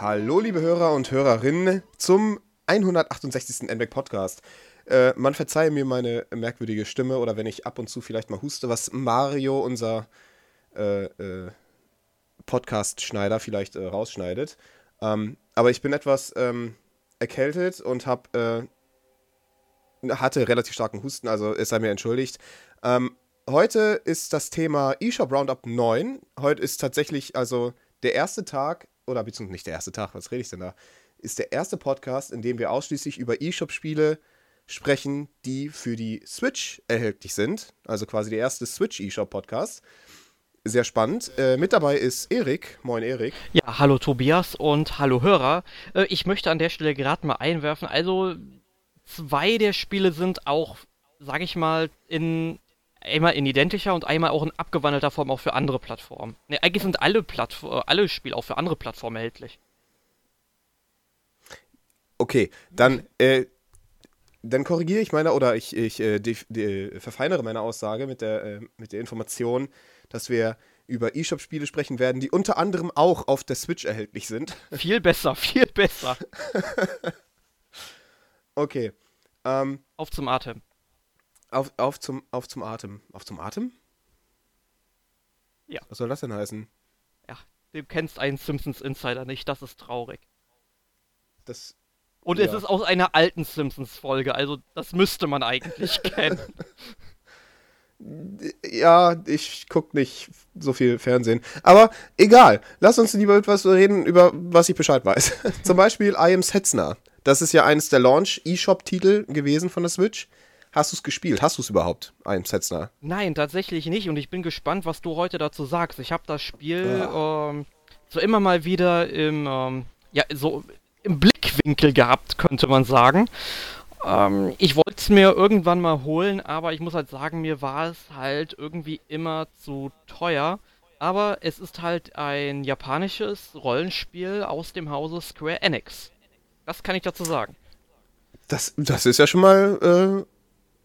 Hallo, liebe Hörer und Hörerinnen, zum 168. NBAC Podcast. Äh, man verzeihe mir meine merkwürdige Stimme oder wenn ich ab und zu vielleicht mal huste, was Mario, unser äh, äh, Podcast-Schneider, vielleicht äh, rausschneidet. Ähm, aber ich bin etwas ähm, erkältet und hab, äh, hatte relativ starken Husten, also es sei mir entschuldigt. Ähm, heute ist das Thema eShop Roundup 9. Heute ist tatsächlich also der erste Tag, oder beziehungsweise nicht der erste Tag, was rede ich denn da? Ist der erste Podcast, in dem wir ausschließlich über eShop-Spiele sprechen, die für die Switch erhältlich sind. Also quasi der erste Switch eShop-Podcast. Sehr spannend. Äh, mit dabei ist Erik. Moin, Erik. Ja, hallo Tobias und hallo Hörer. Äh, ich möchte an der Stelle gerade mal einwerfen. Also, zwei der Spiele sind auch, sag ich mal, in einmal in identischer und einmal auch in abgewandelter Form auch für andere Plattformen. Ne, eigentlich sind alle, Plattform, alle Spiele auch für andere Plattformen erhältlich. Okay, dann, äh, dann korrigiere ich meine, oder ich, ich äh, die, die, verfeinere meine Aussage mit der, äh, mit der Information, dass wir über eShop-Spiele sprechen werden, die unter anderem auch auf der Switch erhältlich sind. Viel besser, viel besser. okay. Ähm, auf zum Atem. Auf, auf, zum, auf zum Atem. Auf zum Atem? Ja. Was soll das denn heißen? Ja, du kennst einen Simpsons Insider nicht, das ist traurig. Das. Und ja. es ist aus einer alten Simpsons-Folge, also das müsste man eigentlich kennen. Ja, ich gucke nicht so viel Fernsehen. Aber egal. Lass uns lieber etwas reden, über was ich Bescheid weiß. Zum Beispiel I Am Setzner. Das ist ja eines der Launch-eShop-Titel gewesen von der Switch. Hast du es gespielt? Hast du es überhaupt, ein Setzner? Nein, tatsächlich nicht. Und ich bin gespannt, was du heute dazu sagst. Ich habe das Spiel ja. ähm, so immer mal wieder im, ähm, ja, so im Blickwinkel gehabt, könnte man sagen. Ähm, ich wollte es mir irgendwann mal holen, aber ich muss halt sagen, mir war es halt irgendwie immer zu teuer. Aber es ist halt ein japanisches Rollenspiel aus dem Hause Square Enix. Das kann ich dazu sagen. Das, das ist ja schon mal äh,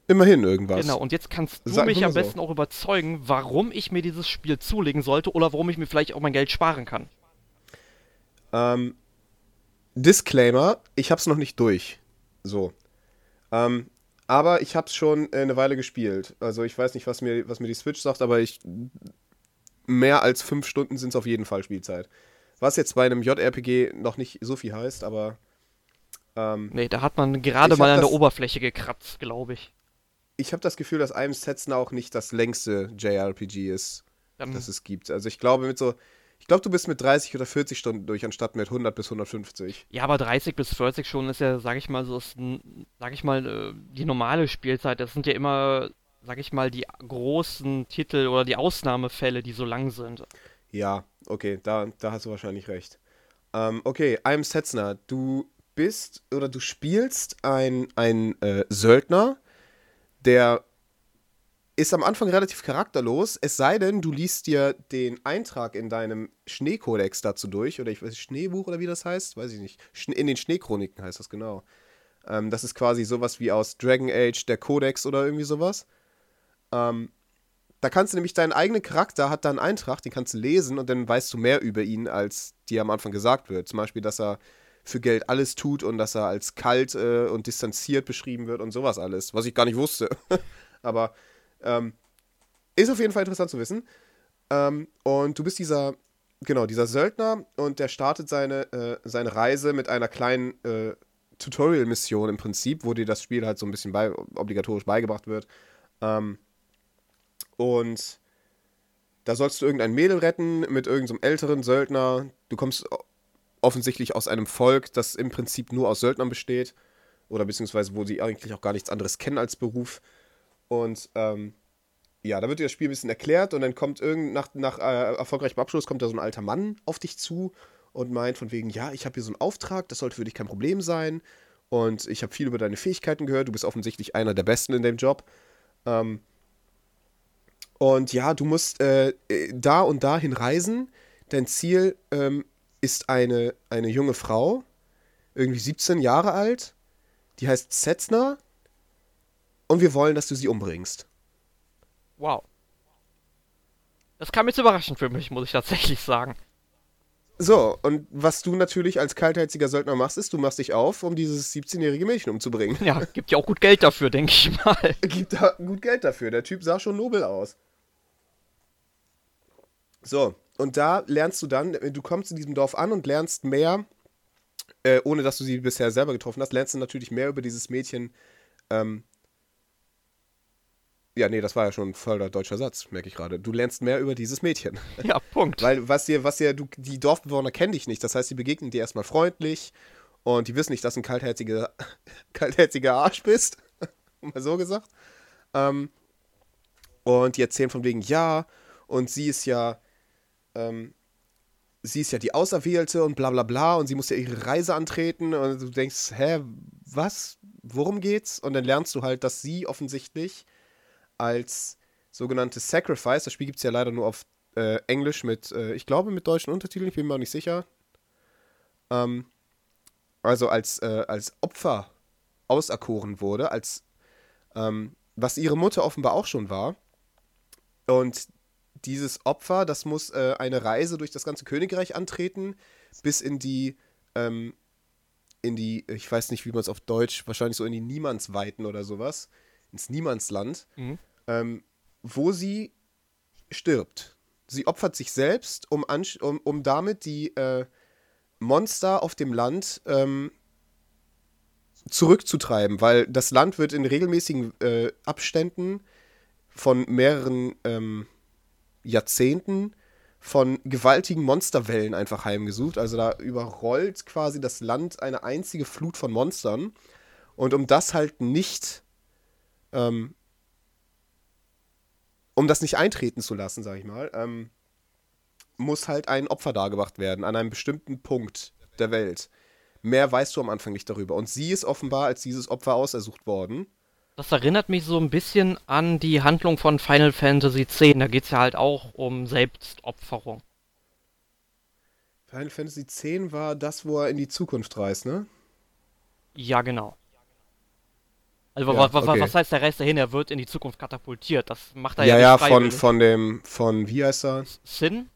Immerhin irgendwas. Genau, und jetzt kannst du Sag mich am besten so. auch überzeugen, warum ich mir dieses Spiel zulegen sollte oder warum ich mir vielleicht auch mein Geld sparen kann. Ähm, Disclaimer, ich hab's noch nicht durch. So. Ähm, aber ich hab's schon eine Weile gespielt. Also ich weiß nicht, was mir, was mir die Switch sagt, aber ich. Mehr als fünf Stunden sind es auf jeden Fall Spielzeit. Was jetzt bei einem JRPG noch nicht so viel heißt, aber. Ähm, nee, da hat man gerade mal an der Oberfläche gekratzt, glaube ich ich habe das Gefühl, dass I'm Setzen auch nicht das längste JRPG ist, um. das es gibt. Also ich glaube mit so, ich glaube, du bist mit 30 oder 40 Stunden durch, anstatt mit 100 bis 150. Ja, aber 30 bis 40 Stunden ist ja, sag ich mal, so, ist, sag ich mal, äh, die normale Spielzeit. Das sind ja immer, sag ich mal, die großen Titel oder die Ausnahmefälle, die so lang sind. Ja, okay, da, da hast du wahrscheinlich recht. Ähm, okay, I'm Setzner, du bist oder du spielst ein, ein äh, Söldner, der ist am Anfang relativ charakterlos, es sei denn, du liest dir den Eintrag in deinem Schneekodex dazu durch, oder ich weiß Schneebuch oder wie das heißt, weiß ich nicht. In den Schneechroniken heißt das genau. Ähm, das ist quasi sowas wie aus Dragon Age, der Kodex oder irgendwie sowas. Ähm, da kannst du nämlich deinen eigenen Charakter hat da einen Eintrag, den kannst du lesen und dann weißt du mehr über ihn, als dir am Anfang gesagt wird. Zum Beispiel, dass er für Geld alles tut und dass er als kalt äh, und distanziert beschrieben wird und sowas alles, was ich gar nicht wusste. Aber ähm, ist auf jeden Fall interessant zu wissen. Ähm, und du bist dieser, genau, dieser Söldner und der startet seine, äh, seine Reise mit einer kleinen äh, Tutorial-Mission im Prinzip, wo dir das Spiel halt so ein bisschen bei, obligatorisch beigebracht wird. Ähm, und da sollst du irgendein Mädel retten mit irgendeinem so älteren Söldner. Du kommst offensichtlich aus einem Volk, das im Prinzip nur aus Söldnern besteht. Oder beziehungsweise wo sie eigentlich auch gar nichts anderes kennen als Beruf. Und ähm, ja, da wird dir das Spiel ein bisschen erklärt und dann kommt irgend nach, nach äh, erfolgreichem Abschluss kommt da so ein alter Mann auf dich zu und meint von wegen, ja, ich habe hier so einen Auftrag, das sollte für dich kein Problem sein. Und ich habe viel über deine Fähigkeiten gehört, du bist offensichtlich einer der Besten in dem Job. Ähm, und ja, du musst äh, äh da und dahin reisen. Dein Ziel ähm, ist eine, eine junge Frau, irgendwie 17 Jahre alt, die heißt Setzner und wir wollen, dass du sie umbringst. Wow. Das kam jetzt überraschend für mich, muss ich tatsächlich sagen. So, und was du natürlich als kaltherziger Söldner machst, ist, du machst dich auf, um dieses 17-jährige Mädchen umzubringen. Ja, gibt ja auch gut Geld dafür, denke ich mal. Gibt da gut Geld dafür. Der Typ sah schon nobel aus. So, und da lernst du dann, du kommst in diesem Dorf an und lernst mehr, äh, ohne dass du sie bisher selber getroffen hast, lernst du natürlich mehr über dieses Mädchen. Ähm, ja, nee, das war ja schon ein voller deutscher Satz, merke ich gerade. Du lernst mehr über dieses Mädchen. Ja, Punkt. Weil was dir, was dir, du, die Dorfbewohner kennen dich nicht. Das heißt, sie begegnen dir erstmal freundlich und die wissen nicht, dass du ein kaltherziger, kaltherziger Arsch bist. mal so gesagt. Ähm, und die erzählen von wegen, ja, und sie ist ja, ähm, sie ist ja die Auserwählte und bla bla bla und sie muss ja ihre Reise antreten und du denkst, hä, was? Worum geht's? Und dann lernst du halt, dass sie offensichtlich als sogenannte Sacrifice, das Spiel gibt es ja leider nur auf äh, Englisch mit, äh, ich glaube mit deutschen Untertiteln, ich bin mir auch nicht sicher. Ähm, also als, äh, als Opfer auserkoren wurde, als ähm, was ihre Mutter offenbar auch schon war. Und dieses Opfer, das muss äh, eine Reise durch das ganze Königreich antreten, bis in die, ähm, in die, ich weiß nicht, wie man es auf Deutsch, wahrscheinlich so in die Niemandsweiten oder sowas, ins Niemandsland, mhm. ähm, wo sie stirbt. Sie opfert sich selbst, um, um, um damit die äh, Monster auf dem Land ähm, zurückzutreiben, weil das Land wird in regelmäßigen äh, Abständen von mehreren ähm, Jahrzehnten von gewaltigen Monsterwellen einfach heimgesucht. Also da überrollt quasi das Land eine einzige Flut von Monstern. Und um das halt nicht, ähm, um das nicht eintreten zu lassen, sag ich mal, ähm, muss halt ein Opfer dargebracht werden an einem bestimmten Punkt der Welt. Mehr weißt du am Anfang nicht darüber. Und sie ist offenbar als dieses Opfer ausersucht worden. Das erinnert mich so ein bisschen an die Handlung von Final Fantasy X. Da geht es ja halt auch um Selbstopferung. Final Fantasy X war das, wo er in die Zukunft reist, ne? Ja, genau. Also ja, was, okay. was heißt der Reis dahin? Er wird in die Zukunft katapultiert. Das macht er ja, ja. Ja, von, von dem, von, wie heißt er? Sin?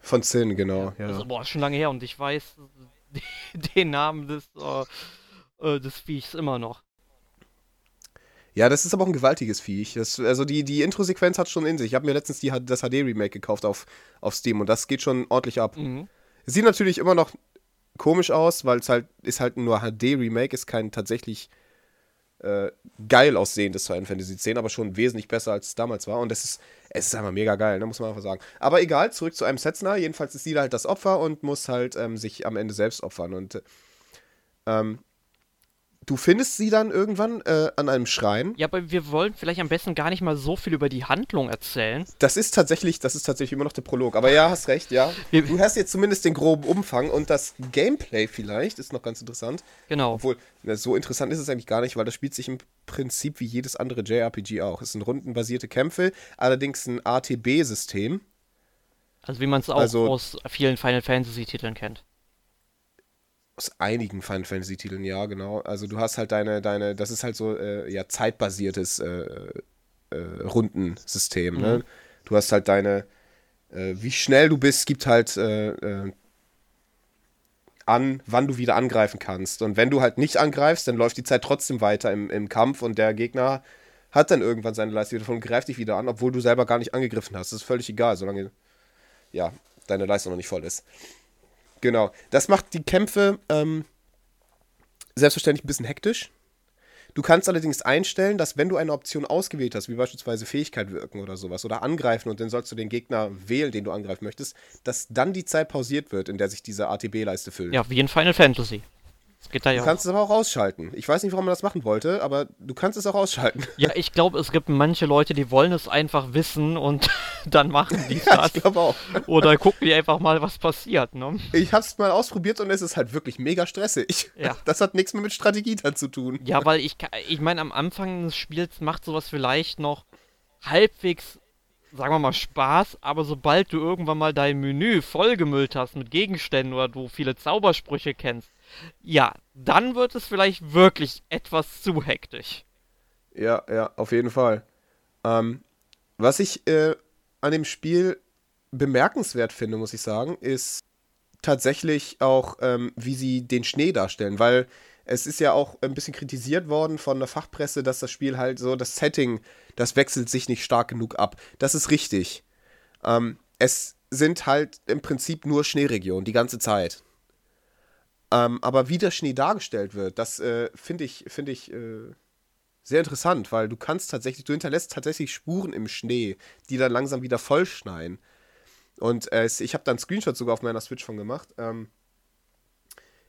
Von Sin, genau. Ja, ja. Also, boah, schon lange her und ich weiß den Namen des, äh, des Viechs immer noch. Ja, das ist aber auch ein gewaltiges Viech. Das, also die, die Intro-Sequenz hat schon in sich. Ich habe mir letztens die, das HD-Remake gekauft auf, auf Steam und das geht schon ordentlich ab. Mhm. Sieht natürlich immer noch komisch aus, weil es halt ist halt nur HD-Remake, ist kein tatsächlich äh, geil aussehendes Final Fantasy X, aber schon wesentlich besser als es damals war. Und es ist, es ist einfach mega geil, ne, muss man einfach sagen. Aber egal, zurück zu einem Setzner. Jedenfalls ist sie halt das Opfer und muss halt ähm, sich am Ende selbst opfern. Und ähm, Du findest sie dann irgendwann äh, an einem Schrein. Ja, aber wir wollen vielleicht am besten gar nicht mal so viel über die Handlung erzählen. Das ist tatsächlich, das ist tatsächlich immer noch der Prolog. Aber ja, hast recht, ja. Du hast jetzt zumindest den groben Umfang und das Gameplay vielleicht ist noch ganz interessant. Genau. Obwohl, so interessant ist es eigentlich gar nicht, weil das spielt sich im Prinzip wie jedes andere JRPG auch. Es sind rundenbasierte Kämpfe, allerdings ein ATB-System. Also wie man es auch also, aus vielen Final Fantasy-Titeln kennt. Aus einigen Final Fantasy Titeln, ja, genau. Also du hast halt deine, deine, das ist halt so, äh, ja, zeitbasiertes äh, äh, Rundensystem, ne? mhm. ne? Du hast halt deine, äh, wie schnell du bist, gibt halt äh, äh, an, wann du wieder angreifen kannst. Und wenn du halt nicht angreifst, dann läuft die Zeit trotzdem weiter im, im Kampf und der Gegner hat dann irgendwann seine Leiste wieder und greift dich wieder an, obwohl du selber gar nicht angegriffen hast. Das ist völlig egal, solange ja, deine Leistung noch nicht voll ist. Genau. Das macht die Kämpfe ähm, selbstverständlich ein bisschen hektisch. Du kannst allerdings einstellen, dass wenn du eine Option ausgewählt hast, wie beispielsweise Fähigkeit wirken oder sowas, oder angreifen und dann sollst du den Gegner wählen, den du angreifen möchtest, dass dann die Zeit pausiert wird, in der sich diese ATB-Leiste füllt. Ja, wie in Final Fantasy. Das geht da ja du kannst auch. es aber auch ausschalten. Ich weiß nicht, warum man das machen wollte, aber du kannst es auch ausschalten. Ja, ich glaube, es gibt manche Leute, die wollen es einfach wissen und dann machen die ja, das. Ich glaube auch. Oder gucken die einfach mal, was passiert, ne? Ich habe es mal ausprobiert und es ist halt wirklich mega stressig. Ja. Das hat nichts mehr mit Strategie dann zu tun. Ja, weil ich, ich meine, am Anfang des Spiels macht sowas vielleicht noch halbwegs sagen wir mal, Spaß, aber sobald du irgendwann mal dein Menü vollgemüllt hast mit Gegenständen oder du viele Zaubersprüche kennst, ja, dann wird es vielleicht wirklich etwas zu hektisch. Ja, ja, auf jeden Fall. Ähm, was ich äh, an dem Spiel bemerkenswert finde, muss ich sagen, ist tatsächlich auch, ähm, wie sie den Schnee darstellen, weil es ist ja auch ein bisschen kritisiert worden von der Fachpresse, dass das Spiel halt so, das Setting, das wechselt sich nicht stark genug ab. Das ist richtig. Ähm, es sind halt im Prinzip nur Schneeregionen die ganze Zeit. Ähm, aber wie der Schnee dargestellt wird, das äh, finde ich, find ich äh, sehr interessant, weil du kannst tatsächlich, du hinterlässt tatsächlich Spuren im Schnee, die dann langsam wieder vollschneien. Und äh, ich habe da einen Screenshot sogar auf meiner Switch von gemacht. Ähm,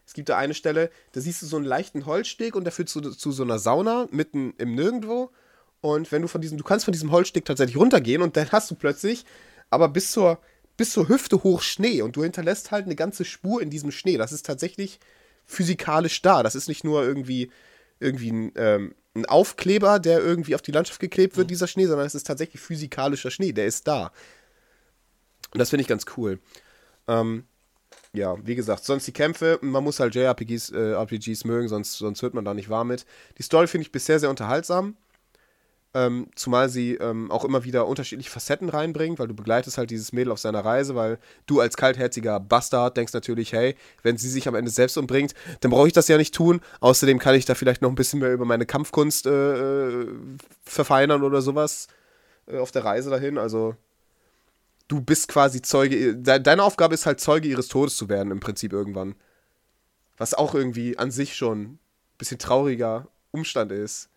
es gibt da eine Stelle, da siehst du so einen leichten Holzsteg und der führt zu, zu so einer Sauna mitten im Nirgendwo. Und wenn du von diesem, du kannst von diesem Holzsteg tatsächlich runtergehen und dann hast du plötzlich aber bis zur, bis zur Hüfte hoch Schnee und du hinterlässt halt eine ganze Spur in diesem Schnee. Das ist tatsächlich physikalisch da. Das ist nicht nur irgendwie, irgendwie ein, ähm, ein Aufkleber, der irgendwie auf die Landschaft geklebt wird, mhm. dieser Schnee, sondern es ist tatsächlich physikalischer Schnee. Der ist da. Und das finde ich ganz cool. Ähm, ja, wie gesagt, sonst die Kämpfe, man muss halt JRPGs äh, RPGs mögen, sonst, sonst wird man da nicht warm mit. Die Story finde ich bisher sehr unterhaltsam. Ähm, zumal sie ähm, auch immer wieder unterschiedliche Facetten reinbringt, weil du begleitest halt dieses Mädel auf seiner Reise, weil du als kaltherziger Bastard denkst natürlich, hey, wenn sie sich am Ende selbst umbringt, dann brauche ich das ja nicht tun. Außerdem kann ich da vielleicht noch ein bisschen mehr über meine Kampfkunst äh, äh verfeinern oder sowas äh, auf der Reise dahin. Also du bist quasi Zeuge, deine Aufgabe ist halt Zeuge ihres Todes zu werden im Prinzip irgendwann. Was auch irgendwie an sich schon ein bisschen trauriger Umstand ist.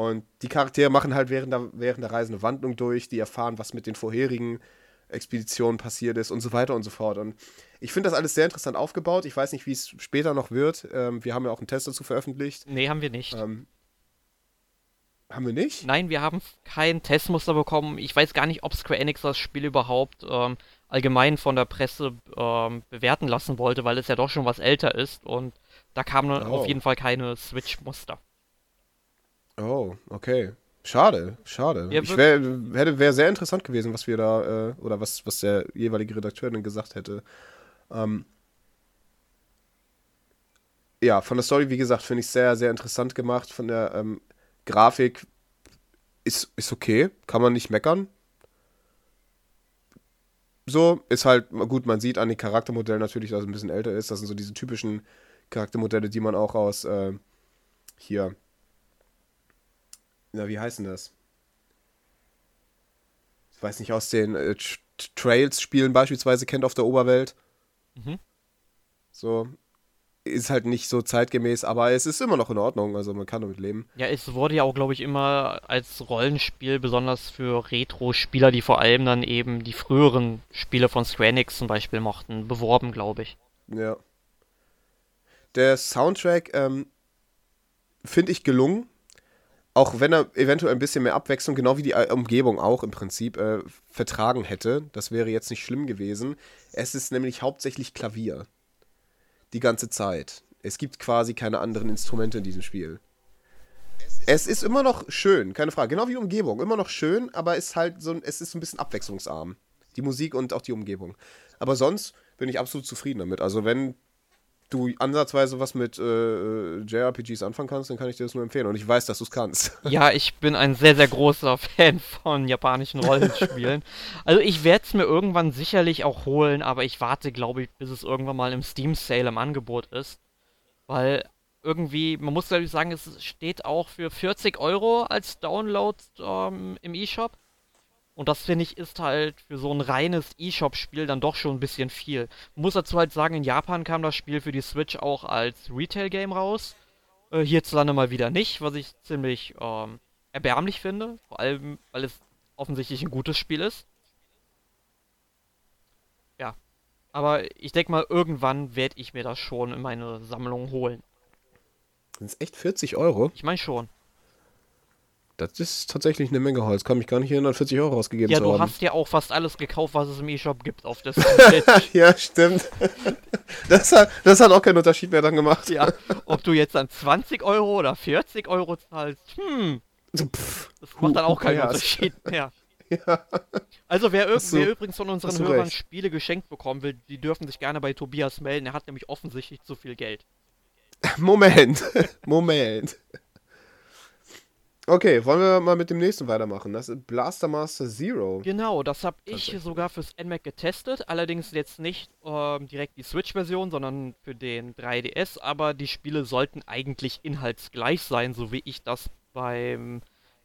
Und die Charaktere machen halt während der, während der Reise eine Wandlung durch, die erfahren, was mit den vorherigen Expeditionen passiert ist und so weiter und so fort. Und ich finde das alles sehr interessant aufgebaut. Ich weiß nicht, wie es später noch wird. Ähm, wir haben ja auch einen Test dazu veröffentlicht. Nee, haben wir nicht. Ähm, haben wir nicht? Nein, wir haben kein Testmuster bekommen. Ich weiß gar nicht, ob Square Enix das Spiel überhaupt ähm, allgemein von der Presse ähm, bewerten lassen wollte, weil es ja doch schon was älter ist und da kamen oh. auf jeden Fall keine Switch-Muster. Oh, okay. Schade, schade. Ja, ich wär, hätte wäre sehr interessant gewesen, was wir da äh, oder was was der jeweilige Redakteur denn gesagt hätte. Ähm, ja, von der Story, wie gesagt, finde ich sehr, sehr interessant gemacht. Von der ähm, Grafik ist, ist okay, kann man nicht meckern. So, ist halt, gut, man sieht an den Charaktermodellen natürlich, dass es ein bisschen älter ist. Das sind so diese typischen Charaktermodelle, die man auch aus äh, hier. Na, wie heißen das? Ich weiß nicht, aus den äh, Trails-Spielen beispielsweise kennt auf der Oberwelt. Mhm. So, ist halt nicht so zeitgemäß, aber es ist immer noch in Ordnung, also man kann damit leben. Ja, es wurde ja auch, glaube ich, immer als Rollenspiel, besonders für Retro-Spieler, die vor allem dann eben die früheren Spiele von Square Enix zum Beispiel mochten, beworben, glaube ich. Ja. Der Soundtrack ähm, finde ich gelungen, auch wenn er eventuell ein bisschen mehr Abwechslung, genau wie die Umgebung auch im Prinzip, äh, vertragen hätte. Das wäre jetzt nicht schlimm gewesen. Es ist nämlich hauptsächlich Klavier die ganze Zeit. Es gibt quasi keine anderen Instrumente in diesem Spiel. Es ist immer noch schön, keine Frage. Genau wie die Umgebung. Immer noch schön, aber ist halt so, es ist ein bisschen abwechslungsarm. Die Musik und auch die Umgebung. Aber sonst bin ich absolut zufrieden damit. Also, wenn du ansatzweise was mit äh, JRPGs anfangen kannst, dann kann ich dir das nur empfehlen. Und ich weiß, dass du es kannst. Ja, ich bin ein sehr, sehr großer Fan von japanischen Rollenspielen. also ich werde es mir irgendwann sicherlich auch holen, aber ich warte, glaube ich, bis es irgendwann mal im Steam Sale im Angebot ist. Weil irgendwie, man muss glaube ich sagen, es steht auch für 40 Euro als Download ähm, im eShop. Und das finde ich ist halt für so ein reines E-Shop-Spiel dann doch schon ein bisschen viel. Man muss dazu halt sagen, in Japan kam das Spiel für die Switch auch als Retail-Game raus. Äh, hierzulande mal wieder nicht, was ich ziemlich ähm, erbärmlich finde. Vor allem, weil es offensichtlich ein gutes Spiel ist. Ja. Aber ich denke mal, irgendwann werde ich mir das schon in meine Sammlung holen. Sind es echt 40 Euro? Ich meine schon. Das ist tatsächlich eine Menge Holz. Kann mich gar nicht erinnern, 40 Euro ausgegeben ja, zu haben. Ja, du hast ja auch fast alles gekauft, was es im E-Shop gibt auf der Ja, stimmt. Das hat, das hat auch keinen Unterschied mehr dann gemacht. Ja, ob du jetzt dann 20 Euro oder 40 Euro zahlst, hm. So, pff, das macht dann auch keinen Unterschied mehr. Ja. Also wer, so, wer, übrigens von unseren Hörern recht. Spiele geschenkt bekommen will, die dürfen sich gerne bei Tobias melden. Er hat nämlich offensichtlich zu viel Geld. Moment, Moment. Okay, wollen wir mal mit dem nächsten weitermachen? Das ist Blaster Master Zero. Genau, das habe ich sogar fürs NMAC getestet. Allerdings jetzt nicht ähm, direkt die Switch-Version, sondern für den 3DS. Aber die Spiele sollten eigentlich inhaltsgleich sein, so wie ich das beim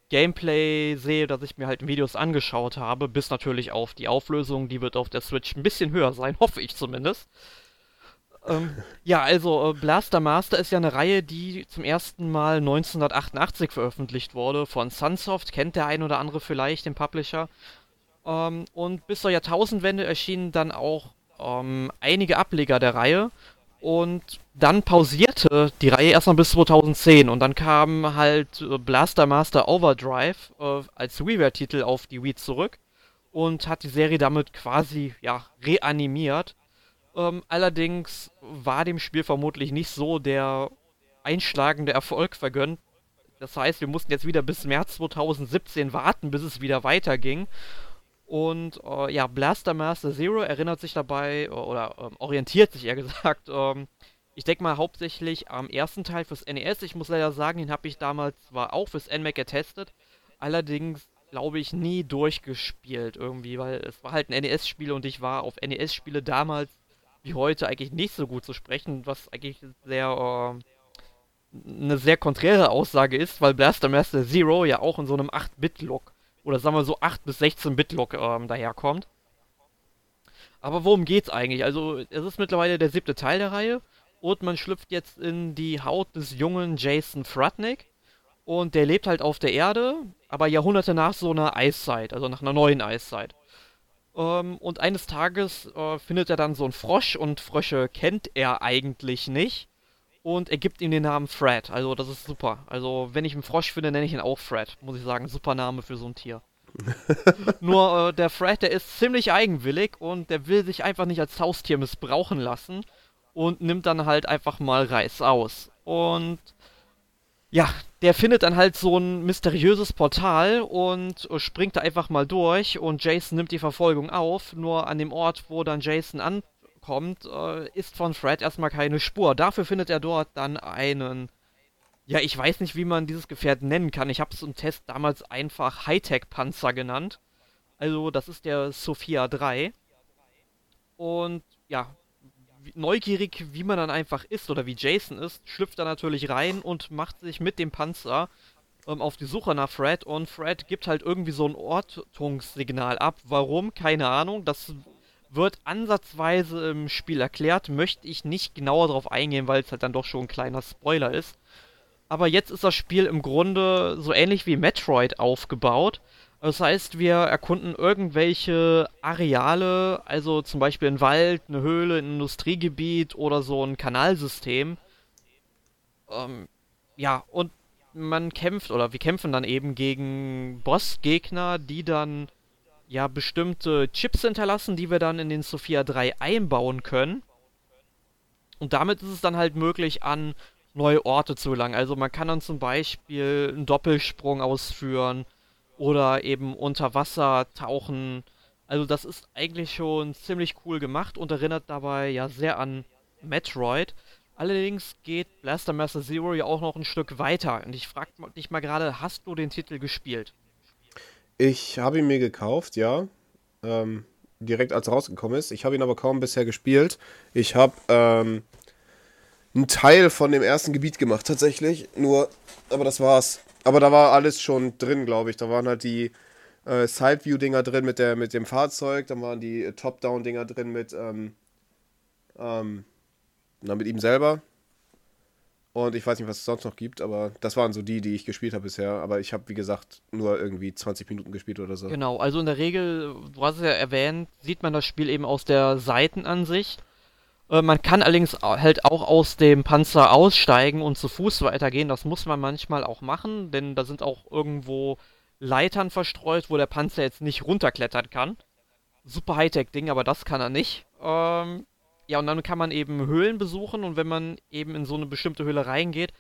Gameplay sehe, das ich mir halt in Videos angeschaut habe. Bis natürlich auf die Auflösung, die wird auf der Switch ein bisschen höher sein, hoffe ich zumindest. Ähm, ja, also äh, Blaster Master ist ja eine Reihe, die zum ersten Mal 1988 veröffentlicht wurde von Sunsoft. Kennt der ein oder andere vielleicht, den Publisher. Ähm, und bis zur Jahrtausendwende erschienen dann auch ähm, einige Ableger der Reihe. Und dann pausierte die Reihe erstmal bis 2010 und dann kam halt äh, Blaster Master Overdrive äh, als WiiWare-Titel auf die Wii zurück und hat die Serie damit quasi ja reanimiert ähm, allerdings war dem Spiel vermutlich nicht so der einschlagende Erfolg vergönnt. Das heißt, wir mussten jetzt wieder bis März 2017 warten, bis es wieder weiterging. Und äh, ja, Blaster Master Zero erinnert sich dabei, äh, oder äh, orientiert sich eher gesagt, ähm, ich denke mal hauptsächlich am ersten Teil fürs NES. Ich muss leider sagen, den habe ich damals zwar auch fürs NMAC getestet, allerdings glaube ich nie durchgespielt irgendwie, weil es war halt ein NES-Spiel und ich war auf NES-Spiele damals wie heute eigentlich nicht so gut zu sprechen, was eigentlich sehr äh, eine sehr konträre Aussage ist, weil Blaster Master Zero ja auch in so einem 8-Bit-Look oder sagen wir so 8 bis 16-Bit-Look ähm, daherkommt. Aber worum geht's eigentlich? Also, es ist mittlerweile der siebte Teil der Reihe und man schlüpft jetzt in die Haut des jungen Jason Frutnik und der lebt halt auf der Erde, aber Jahrhunderte nach so einer Eiszeit, also nach einer neuen Eiszeit. Ähm, und eines Tages äh, findet er dann so einen Frosch und Frösche kennt er eigentlich nicht. Und er gibt ihm den Namen Fred. Also das ist super. Also wenn ich einen Frosch finde, nenne ich ihn auch Fred. Muss ich sagen, super Name für so ein Tier. Nur äh, der Fred, der ist ziemlich eigenwillig und der will sich einfach nicht als Haustier missbrauchen lassen und nimmt dann halt einfach mal Reis aus. Und ja, der findet dann halt so ein mysteriöses Portal und äh, springt da einfach mal durch und Jason nimmt die Verfolgung auf. Nur an dem Ort, wo dann Jason ankommt, äh, ist von Fred erstmal keine Spur. Dafür findet er dort dann einen, ja, ich weiß nicht, wie man dieses Gefährt nennen kann. Ich habe es im Test damals einfach Hightech-Panzer genannt. Also, das ist der Sophia 3. Und ja, neugierig, wie man dann einfach ist oder wie Jason ist, schlüpft er natürlich rein und macht sich mit dem Panzer ähm, auf die Suche nach Fred und Fred gibt halt irgendwie so ein Ortungssignal ab. Warum? Keine Ahnung. Das wird ansatzweise im Spiel erklärt, möchte ich nicht genauer darauf eingehen, weil es halt dann doch schon ein kleiner Spoiler ist. Aber jetzt ist das Spiel im Grunde so ähnlich wie Metroid aufgebaut. Das heißt, wir erkunden irgendwelche Areale, also zum Beispiel ein Wald, eine Höhle, ein Industriegebiet oder so ein Kanalsystem. Ähm, ja, und man kämpft oder wir kämpfen dann eben gegen Bossgegner, die dann ja bestimmte Chips hinterlassen, die wir dann in den Sophia 3 einbauen können. Und damit ist es dann halt möglich, an neue Orte zu gelangen. Also man kann dann zum Beispiel einen Doppelsprung ausführen oder eben unter Wasser tauchen. Also das ist eigentlich schon ziemlich cool gemacht und erinnert dabei ja sehr an Metroid. Allerdings geht Blaster Master Zero ja auch noch ein Stück weiter. Und ich frage dich mal gerade, hast du den Titel gespielt? Ich habe ihn mir gekauft, ja. Ähm, direkt als er rausgekommen ist. Ich habe ihn aber kaum bisher gespielt. Ich habe ähm, einen Teil von dem ersten Gebiet gemacht, tatsächlich. Nur, aber das war's. Aber da war alles schon drin, glaube ich. Da waren halt die äh, Side-View-Dinger drin mit, der, mit dem Fahrzeug, dann waren die äh, Top-Down-Dinger drin mit, ähm, ähm, na, mit ihm selber. Und ich weiß nicht, was es sonst noch gibt, aber das waren so die, die ich gespielt habe bisher. Aber ich habe, wie gesagt, nur irgendwie 20 Minuten gespielt oder so. Genau, also in der Regel, du hast es ja erwähnt, sieht man das Spiel eben aus der Seitenansicht. Äh, man kann allerdings halt auch aus dem Panzer aussteigen und zu Fuß weitergehen. Das muss man manchmal auch machen, denn da sind auch irgendwo Leitern verstreut, wo der Panzer jetzt nicht runterklettern kann. Super Hightech-Ding, aber das kann er nicht. Ähm, ja, und dann kann man eben Höhlen besuchen und wenn man eben in so eine bestimmte Höhle reingeht,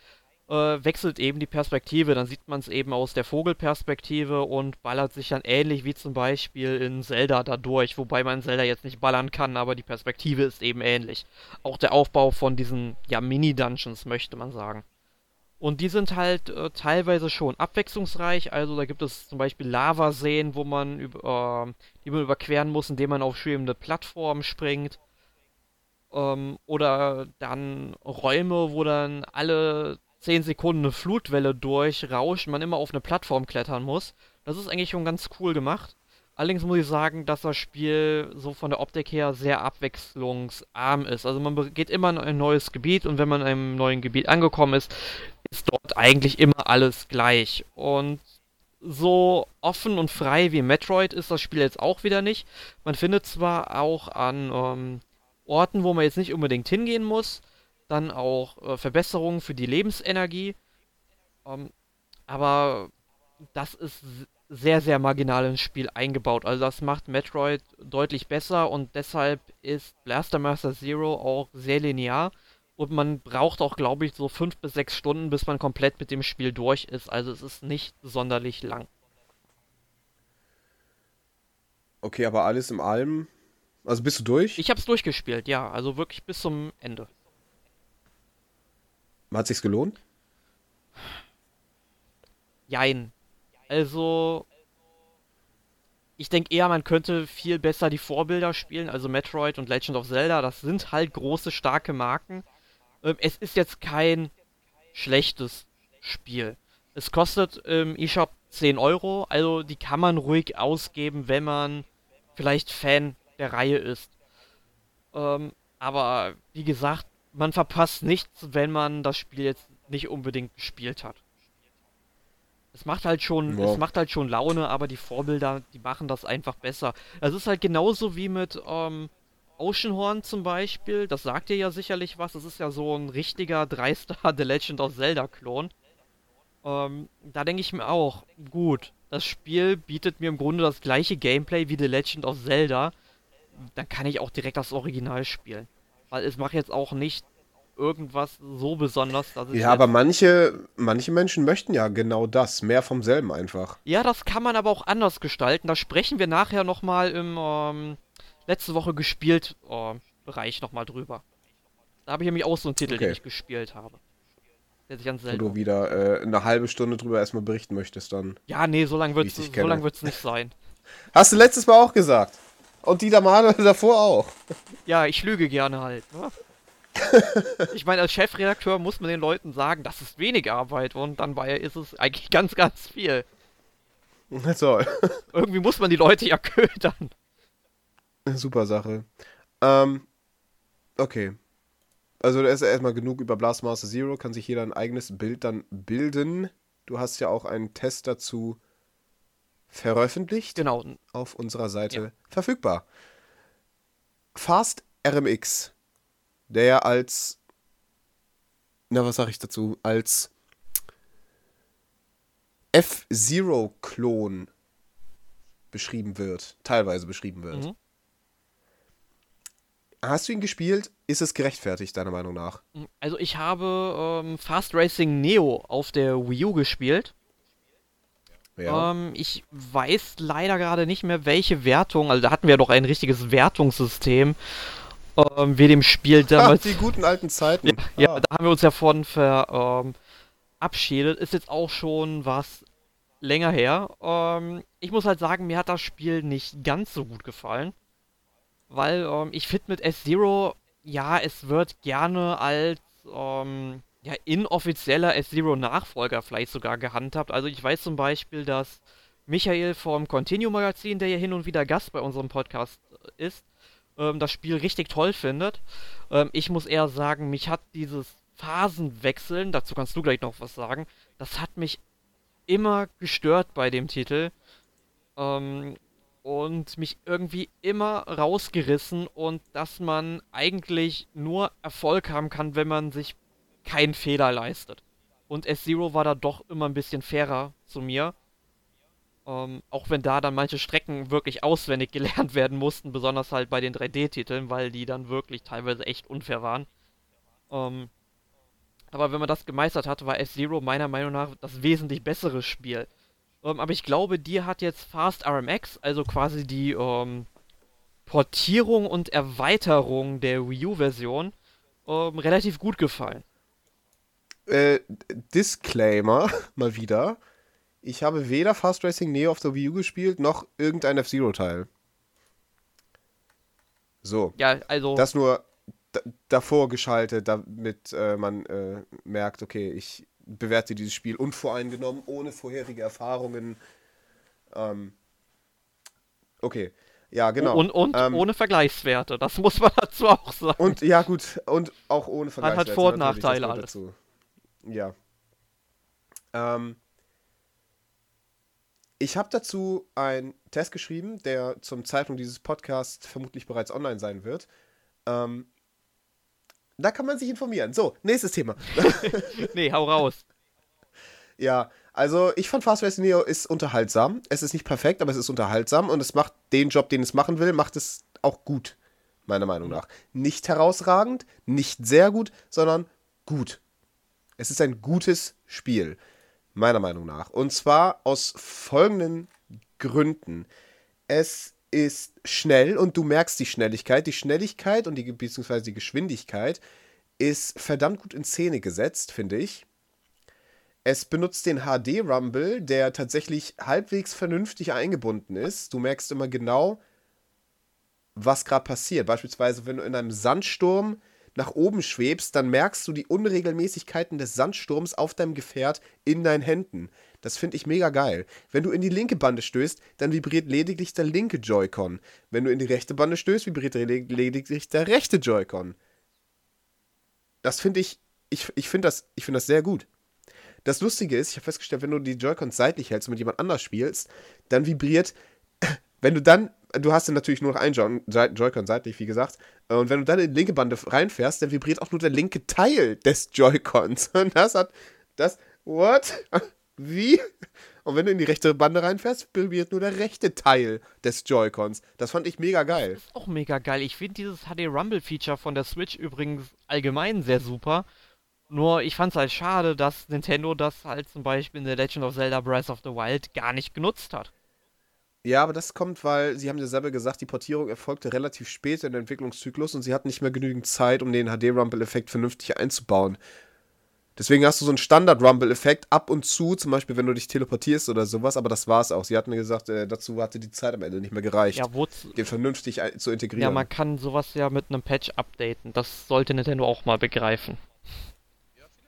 wechselt eben die Perspektive. Dann sieht man es eben aus der Vogelperspektive und ballert sich dann ähnlich wie zum Beispiel in Zelda dadurch, wobei man Zelda jetzt nicht ballern kann, aber die Perspektive ist eben ähnlich. Auch der Aufbau von diesen, ja, Mini-Dungeons, möchte man sagen. Und die sind halt äh, teilweise schon abwechslungsreich. Also da gibt es zum Beispiel Lavaseen, wo man über, äh, die man überqueren muss, indem man auf schwebende Plattformen springt. Ähm, oder dann Räume, wo dann alle 10 Sekunden eine Flutwelle durchrauscht man immer auf eine Plattform klettern muss. Das ist eigentlich schon ganz cool gemacht. Allerdings muss ich sagen, dass das Spiel so von der Optik her sehr abwechslungsarm ist. Also man geht immer in ein neues Gebiet und wenn man in einem neuen Gebiet angekommen ist, ist dort eigentlich immer alles gleich. Und so offen und frei wie Metroid ist das Spiel jetzt auch wieder nicht. Man findet zwar auch an ähm, Orten, wo man jetzt nicht unbedingt hingehen muss, dann auch äh, Verbesserungen für die Lebensenergie. Ähm, aber das ist sehr, sehr marginal ins Spiel eingebaut. Also das macht Metroid deutlich besser und deshalb ist Blaster Master Zero auch sehr linear. Und man braucht auch, glaube ich, so fünf bis sechs Stunden, bis man komplett mit dem Spiel durch ist. Also es ist nicht sonderlich lang. Okay, aber alles im allem. Also bist du durch? Ich habe es durchgespielt, ja. Also wirklich bis zum Ende. Hat sich's gelohnt? Jein. Also, ich denke eher, man könnte viel besser die Vorbilder spielen, also Metroid und Legend of Zelda. Das sind halt große, starke Marken. Ähm, es ist jetzt kein schlechtes Spiel. Es kostet im eShop 10 Euro, also die kann man ruhig ausgeben, wenn man vielleicht Fan der Reihe ist. Ähm, aber wie gesagt, man verpasst nichts, wenn man das Spiel jetzt nicht unbedingt gespielt hat. Es macht halt schon, ja. es macht halt schon Laune, aber die Vorbilder, die machen das einfach besser. Es ist halt genauso wie mit ähm, Oceanhorn zum Beispiel. Das sagt dir ja sicherlich was. Das ist ja so ein richtiger dreister The Legend of Zelda Klon. Ähm, da denke ich mir auch, gut, das Spiel bietet mir im Grunde das gleiche Gameplay wie The Legend of Zelda. Dann kann ich auch direkt das Original spielen. Weil es macht jetzt auch nicht irgendwas so besonders, dass es. Ja, aber manche, manche Menschen möchten ja genau das, mehr vom selben einfach. Ja, das kann man aber auch anders gestalten. Da sprechen wir nachher nochmal im ähm, letzte Woche gespielt äh, Bereich nochmal drüber. Da habe ich nämlich auch so einen Titel, okay. den ich gespielt habe. Der sich an Zelda. Wo du wieder äh, eine halbe Stunde drüber erstmal berichten möchtest dann. Ja, nee, so lange wird es so lang wird's nicht sein. Hast du letztes Mal auch gesagt. Und die Male davor auch. Ja, ich lüge gerne halt. Ne? ich meine, als Chefredakteur muss man den Leuten sagen, das ist wenig Arbeit und dann bei ist es eigentlich ganz, ganz viel. Toll. Irgendwie muss man die Leute ja ködern. Super Sache. Ähm, okay. Also da ist ja erstmal genug über Blastmaster Zero, kann sich jeder ein eigenes Bild dann bilden. Du hast ja auch einen Test dazu veröffentlicht. Genau. Auf unserer Seite ja. verfügbar. Fast RMX der als, na, was sag ich dazu, als F-Zero-Klon beschrieben wird, teilweise beschrieben wird. Mhm. Hast du ihn gespielt? Ist es gerechtfertigt, deiner Meinung nach? Also ich habe ähm, Fast Racing Neo auf der Wii U gespielt. Ja. Ähm, ich weiß leider gerade nicht mehr, welche Wertung, also da hatten wir doch ein richtiges Wertungssystem ähm, wir dem Spiel damals. Ach, die guten alten Zeiten. Ja, ah. ja, da haben wir uns ja von verabschiedet. Ähm, Ist jetzt auch schon was länger her. Ähm, ich muss halt sagen, mir hat das Spiel nicht ganz so gut gefallen. Weil ähm, ich finde mit S-Zero, ja, es wird gerne als ähm, ja, inoffizieller S-Zero-Nachfolger vielleicht sogar gehandhabt. Also ich weiß zum Beispiel, dass Michael vom Continue Magazin, der ja hin und wieder Gast bei unserem Podcast ist, ähm, das Spiel richtig toll findet. Ähm, ich muss eher sagen, mich hat dieses Phasenwechseln, dazu kannst du gleich noch was sagen, das hat mich immer gestört bei dem Titel. Ähm, und mich irgendwie immer rausgerissen und dass man eigentlich nur Erfolg haben kann, wenn man sich keinen Fehler leistet. Und S-Zero war da doch immer ein bisschen fairer zu mir. Ähm, auch wenn da dann manche Strecken wirklich auswendig gelernt werden mussten, besonders halt bei den 3D-Titeln, weil die dann wirklich teilweise echt unfair waren. Ähm, aber wenn man das gemeistert hat, war F-Zero meiner Meinung nach das wesentlich bessere Spiel. Ähm, aber ich glaube, dir hat jetzt Fast RMX, also quasi die ähm, Portierung und Erweiterung der Wii U-Version, ähm, relativ gut gefallen. Äh, Disclaimer mal wieder. Ich habe weder Fast Racing Neo auf der Wii U gespielt, noch irgendein F-Zero-Teil. So. Ja, also. Das nur davor geschaltet, damit äh, man äh, merkt, okay, ich bewerte dieses Spiel unvoreingenommen, ohne vorherige Erfahrungen. Ähm, okay. Ja, genau. Und, und ähm, ohne Vergleichswerte, das muss man dazu auch sagen. Und ja, gut, und auch ohne Vergleichswerte. Hat Vor- und Nachteile alles. Dazu. Ja. Ähm, ich habe dazu einen Test geschrieben, der zum Zeitpunkt dieses Podcasts vermutlich bereits online sein wird. Ähm, da kann man sich informieren. So, nächstes Thema. nee, hau raus. Ja, also ich fand Fast Racing Neo ist unterhaltsam. Es ist nicht perfekt, aber es ist unterhaltsam und es macht den Job, den es machen will, macht es auch gut, meiner Meinung nach. Nicht herausragend, nicht sehr gut, sondern gut. Es ist ein gutes Spiel, meiner Meinung nach. Und zwar aus folgenden Gründen. Es ist schnell und du merkst die Schnelligkeit. Die Schnelligkeit und die beziehungsweise die Geschwindigkeit ist verdammt gut in Szene gesetzt, finde ich. Es benutzt den HD Rumble, der tatsächlich halbwegs vernünftig eingebunden ist. Du merkst immer genau, was gerade passiert. Beispielsweise, wenn du in einem Sandsturm nach oben schwebst, dann merkst du die Unregelmäßigkeiten des Sandsturms auf deinem Gefährt in deinen Händen. Das finde ich mega geil. Wenn du in die linke Bande stößt, dann vibriert lediglich der linke Joy-Con. Wenn du in die rechte Bande stößt, vibriert lediglich der rechte Joy-Con. Das finde ich, ich, ich finde das, find das sehr gut. Das Lustige ist, ich habe festgestellt, wenn du die Joy-Cons seitlich hältst und mit jemand anders spielst, dann vibriert, wenn du dann, du hast dann natürlich nur noch einen Joy-Con seitlich, wie gesagt, und wenn du dann in die linke Bande reinfährst, dann vibriert auch nur der linke Teil des Joy-Cons. Und das hat, das, what? Wie? Und wenn du in die rechte Bande reinfährst, vibriert nur der rechte Teil des Joy-Cons. Das fand ich mega geil. Das ist auch mega geil. Ich finde dieses HD Rumble Feature von der Switch übrigens allgemein sehr super. Nur ich fand es halt schade, dass Nintendo das halt zum Beispiel in The Legend of Zelda Breath of the Wild gar nicht genutzt hat. Ja, aber das kommt, weil sie haben ja selber gesagt, die Portierung erfolgte relativ spät in der Entwicklungszyklus und sie hatten nicht mehr genügend Zeit, um den HD-Rumble-Effekt vernünftig einzubauen. Deswegen hast du so einen Standard-Rumble-Effekt ab und zu, zum Beispiel, wenn du dich teleportierst oder sowas, aber das war's auch. Sie hatten gesagt, äh, dazu hatte die Zeit am Ende nicht mehr gereicht, ja, den vernünftig zu integrieren. Ja, man kann sowas ja mit einem Patch updaten. Das sollte Nintendo auch mal begreifen.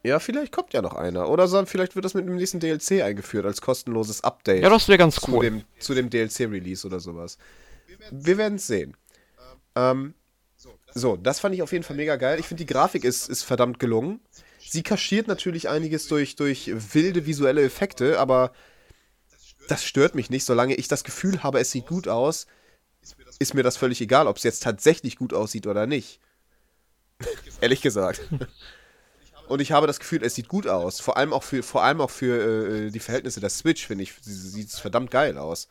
Ja, vielleicht kommt ja noch einer. Oder so, vielleicht wird das mit dem nächsten DLC eingeführt als kostenloses Update. Ja, das wäre ganz zu cool. Dem, zu dem DLC-Release oder sowas. Wir werden es sehen. Ähm, so, das fand ich auf jeden Fall mega geil. Ich finde, die Grafik ist, ist verdammt gelungen. Sie kaschiert natürlich einiges durch, durch wilde visuelle Effekte, aber das stört mich nicht. Solange ich das Gefühl habe, es sieht gut aus, ist mir das völlig egal, ob es jetzt tatsächlich gut aussieht oder nicht. Ehrlich gesagt. Und ich habe das Gefühl, es sieht gut aus. Vor allem auch für, vor allem auch für äh, die Verhältnisse der Switch, finde ich, sieht es verdammt geil aus.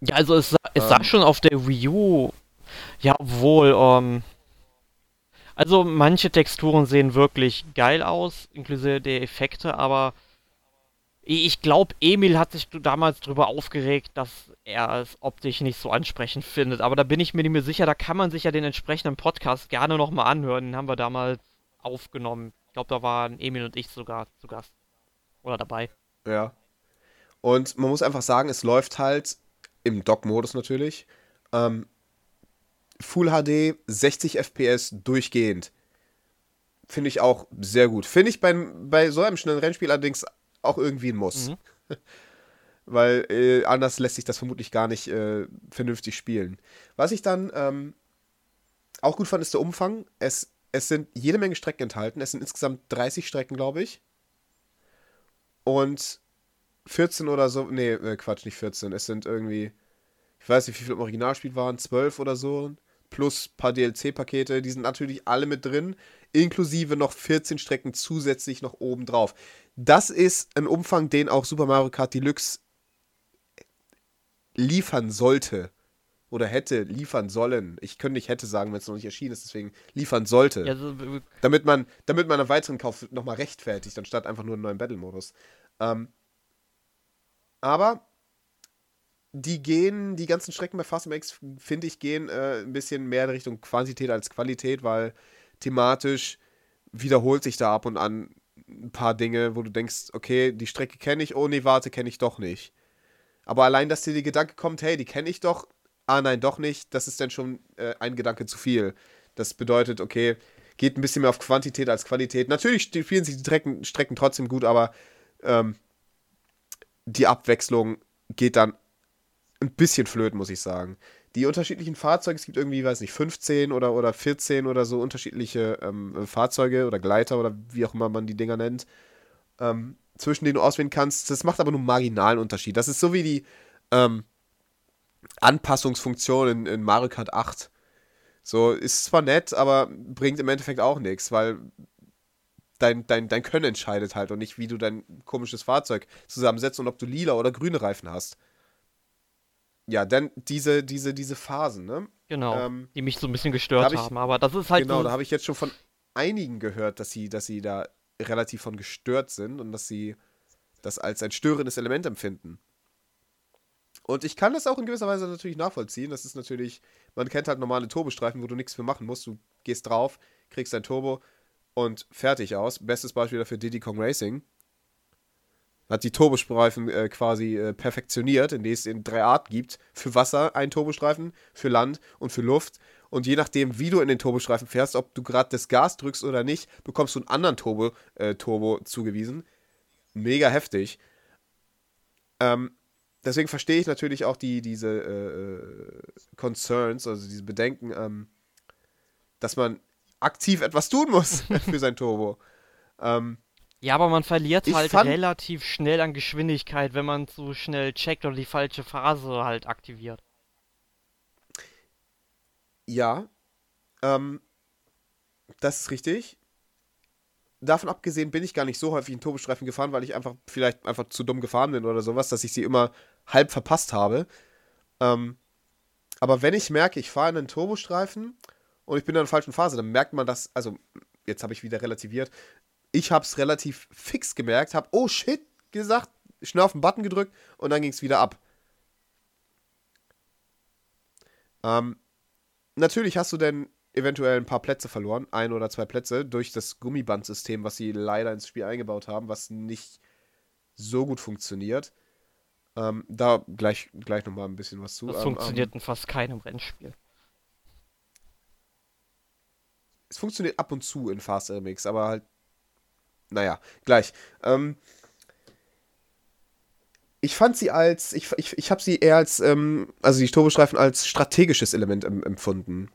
Ja, also es sah, es sah ähm, schon auf der Wii U, ja wohl, ähm, also manche Texturen sehen wirklich geil aus, inklusive der Effekte, aber ich glaube, Emil hat sich damals darüber aufgeregt, dass er es optisch nicht so ansprechend findet. Aber da bin ich mir nicht mehr sicher, da kann man sich ja den entsprechenden Podcast gerne nochmal anhören. Den haben wir damals aufgenommen. Ich glaube, da waren Emil und ich sogar zu Gast. Oder dabei. Ja. Und man muss einfach sagen, es läuft halt im Dock-Modus natürlich. Ähm, Full HD, 60 FPS durchgehend. Finde ich auch sehr gut. Finde ich beim, bei so einem schnellen Rennspiel allerdings auch irgendwie ein Muss. Mhm. Weil äh, anders lässt sich das vermutlich gar nicht äh, vernünftig spielen. Was ich dann ähm, auch gut fand, ist der Umfang. Es es sind jede Menge Strecken enthalten. Es sind insgesamt 30 Strecken, glaube ich. Und 14 oder so. Nee, äh, Quatsch, nicht 14. Es sind irgendwie. Ich weiß nicht, wie viele im Originalspiel waren. 12 oder so. Plus ein paar DLC-Pakete. Die sind natürlich alle mit drin. Inklusive noch 14 Strecken zusätzlich noch oben drauf. Das ist ein Umfang, den auch Super Mario Kart Deluxe liefern sollte oder hätte liefern sollen. Ich könnte nicht hätte sagen, wenn es noch nicht erschienen ist, deswegen liefern sollte. Ja, so, damit man, damit man einen weiteren Kauf nochmal rechtfertigt, anstatt einfach nur einen neuen Battle-Modus. Ähm, aber die gehen, die ganzen Strecken bei Fast MX, finde ich, gehen äh, ein bisschen mehr in Richtung Quantität als Qualität, weil thematisch wiederholt sich da ab und an ein paar Dinge, wo du denkst, okay, die Strecke kenne ich, oh nee, warte, kenne ich doch nicht. Aber allein, dass dir die Gedanke kommt, hey, die kenne ich doch, ah nein, doch nicht, das ist dann schon äh, ein Gedanke zu viel. Das bedeutet, okay, geht ein bisschen mehr auf Quantität als Qualität. Natürlich spielen sich die Strecken, Strecken trotzdem gut, aber ähm, die Abwechslung geht dann ein bisschen flöten, muss ich sagen. Die unterschiedlichen Fahrzeuge, es gibt irgendwie, weiß nicht, 15 oder, oder 14 oder so unterschiedliche ähm, Fahrzeuge oder Gleiter oder wie auch immer man die Dinger nennt, ähm, zwischen denen du auswählen kannst. Das macht aber nur einen marginalen Unterschied. Das ist so wie die ähm, Anpassungsfunktion in, in Mario Kart 8. So, ist zwar nett, aber bringt im Endeffekt auch nichts, weil dein, dein, dein Können entscheidet halt und nicht, wie du dein komisches Fahrzeug zusammensetzt und ob du lila oder grüne Reifen hast. Ja, dann diese, diese, diese Phasen, ne? Genau, ähm, die mich so ein bisschen gestört ich, haben, aber das ist halt Genau, so da habe ich jetzt schon von einigen gehört, dass sie, dass sie da relativ von gestört sind und dass sie das als ein störendes Element empfinden. Und ich kann das auch in gewisser Weise natürlich nachvollziehen. Das ist natürlich, man kennt halt normale Turbostreifen, wo du nichts für machen musst. Du gehst drauf, kriegst dein Turbo und fertig aus. Bestes Beispiel dafür Diddy Kong Racing. Hat die Turbostreifen äh, quasi äh, perfektioniert, indem es in drei Arten gibt. Für Wasser einen Turbostreifen, für Land und für Luft. Und je nachdem, wie du in den Turbostreifen fährst, ob du gerade das Gas drückst oder nicht, bekommst du einen anderen Turbo, äh, Turbo zugewiesen. Mega heftig. Ähm, deswegen verstehe ich natürlich auch die, diese äh, Concerns, also diese Bedenken, ähm, dass man aktiv etwas tun muss für sein Turbo. Ähm, ja, aber man verliert halt relativ schnell an Geschwindigkeit, wenn man zu schnell checkt oder die falsche Phase halt aktiviert. Ja, ähm, das ist richtig davon abgesehen bin ich gar nicht so häufig in Turbostreifen gefahren, weil ich einfach vielleicht einfach zu dumm gefahren bin oder sowas, dass ich sie immer halb verpasst habe. Ähm, aber wenn ich merke, ich fahre in einen Turbostreifen und ich bin in einer falschen Phase, dann merkt man das, also jetzt habe ich wieder relativiert, ich habe es relativ fix gemerkt, habe, oh shit, gesagt, schnell auf den Button gedrückt und dann ging es wieder ab. Ähm, natürlich hast du denn eventuell ein paar Plätze verloren, ein oder zwei Plätze, durch das Gummibandsystem, was sie leider ins Spiel eingebaut haben, was nicht so gut funktioniert. Ähm, da gleich, gleich nochmal ein bisschen was zu. Das ähm, funktioniert ähm, in fast keinem Rennspiel. Es funktioniert ab und zu in Fast RMX, aber halt, naja, gleich. Ähm, ich fand sie als, ich, ich, ich habe sie eher als, ähm, also die Turbostreifen als strategisches Element empfunden.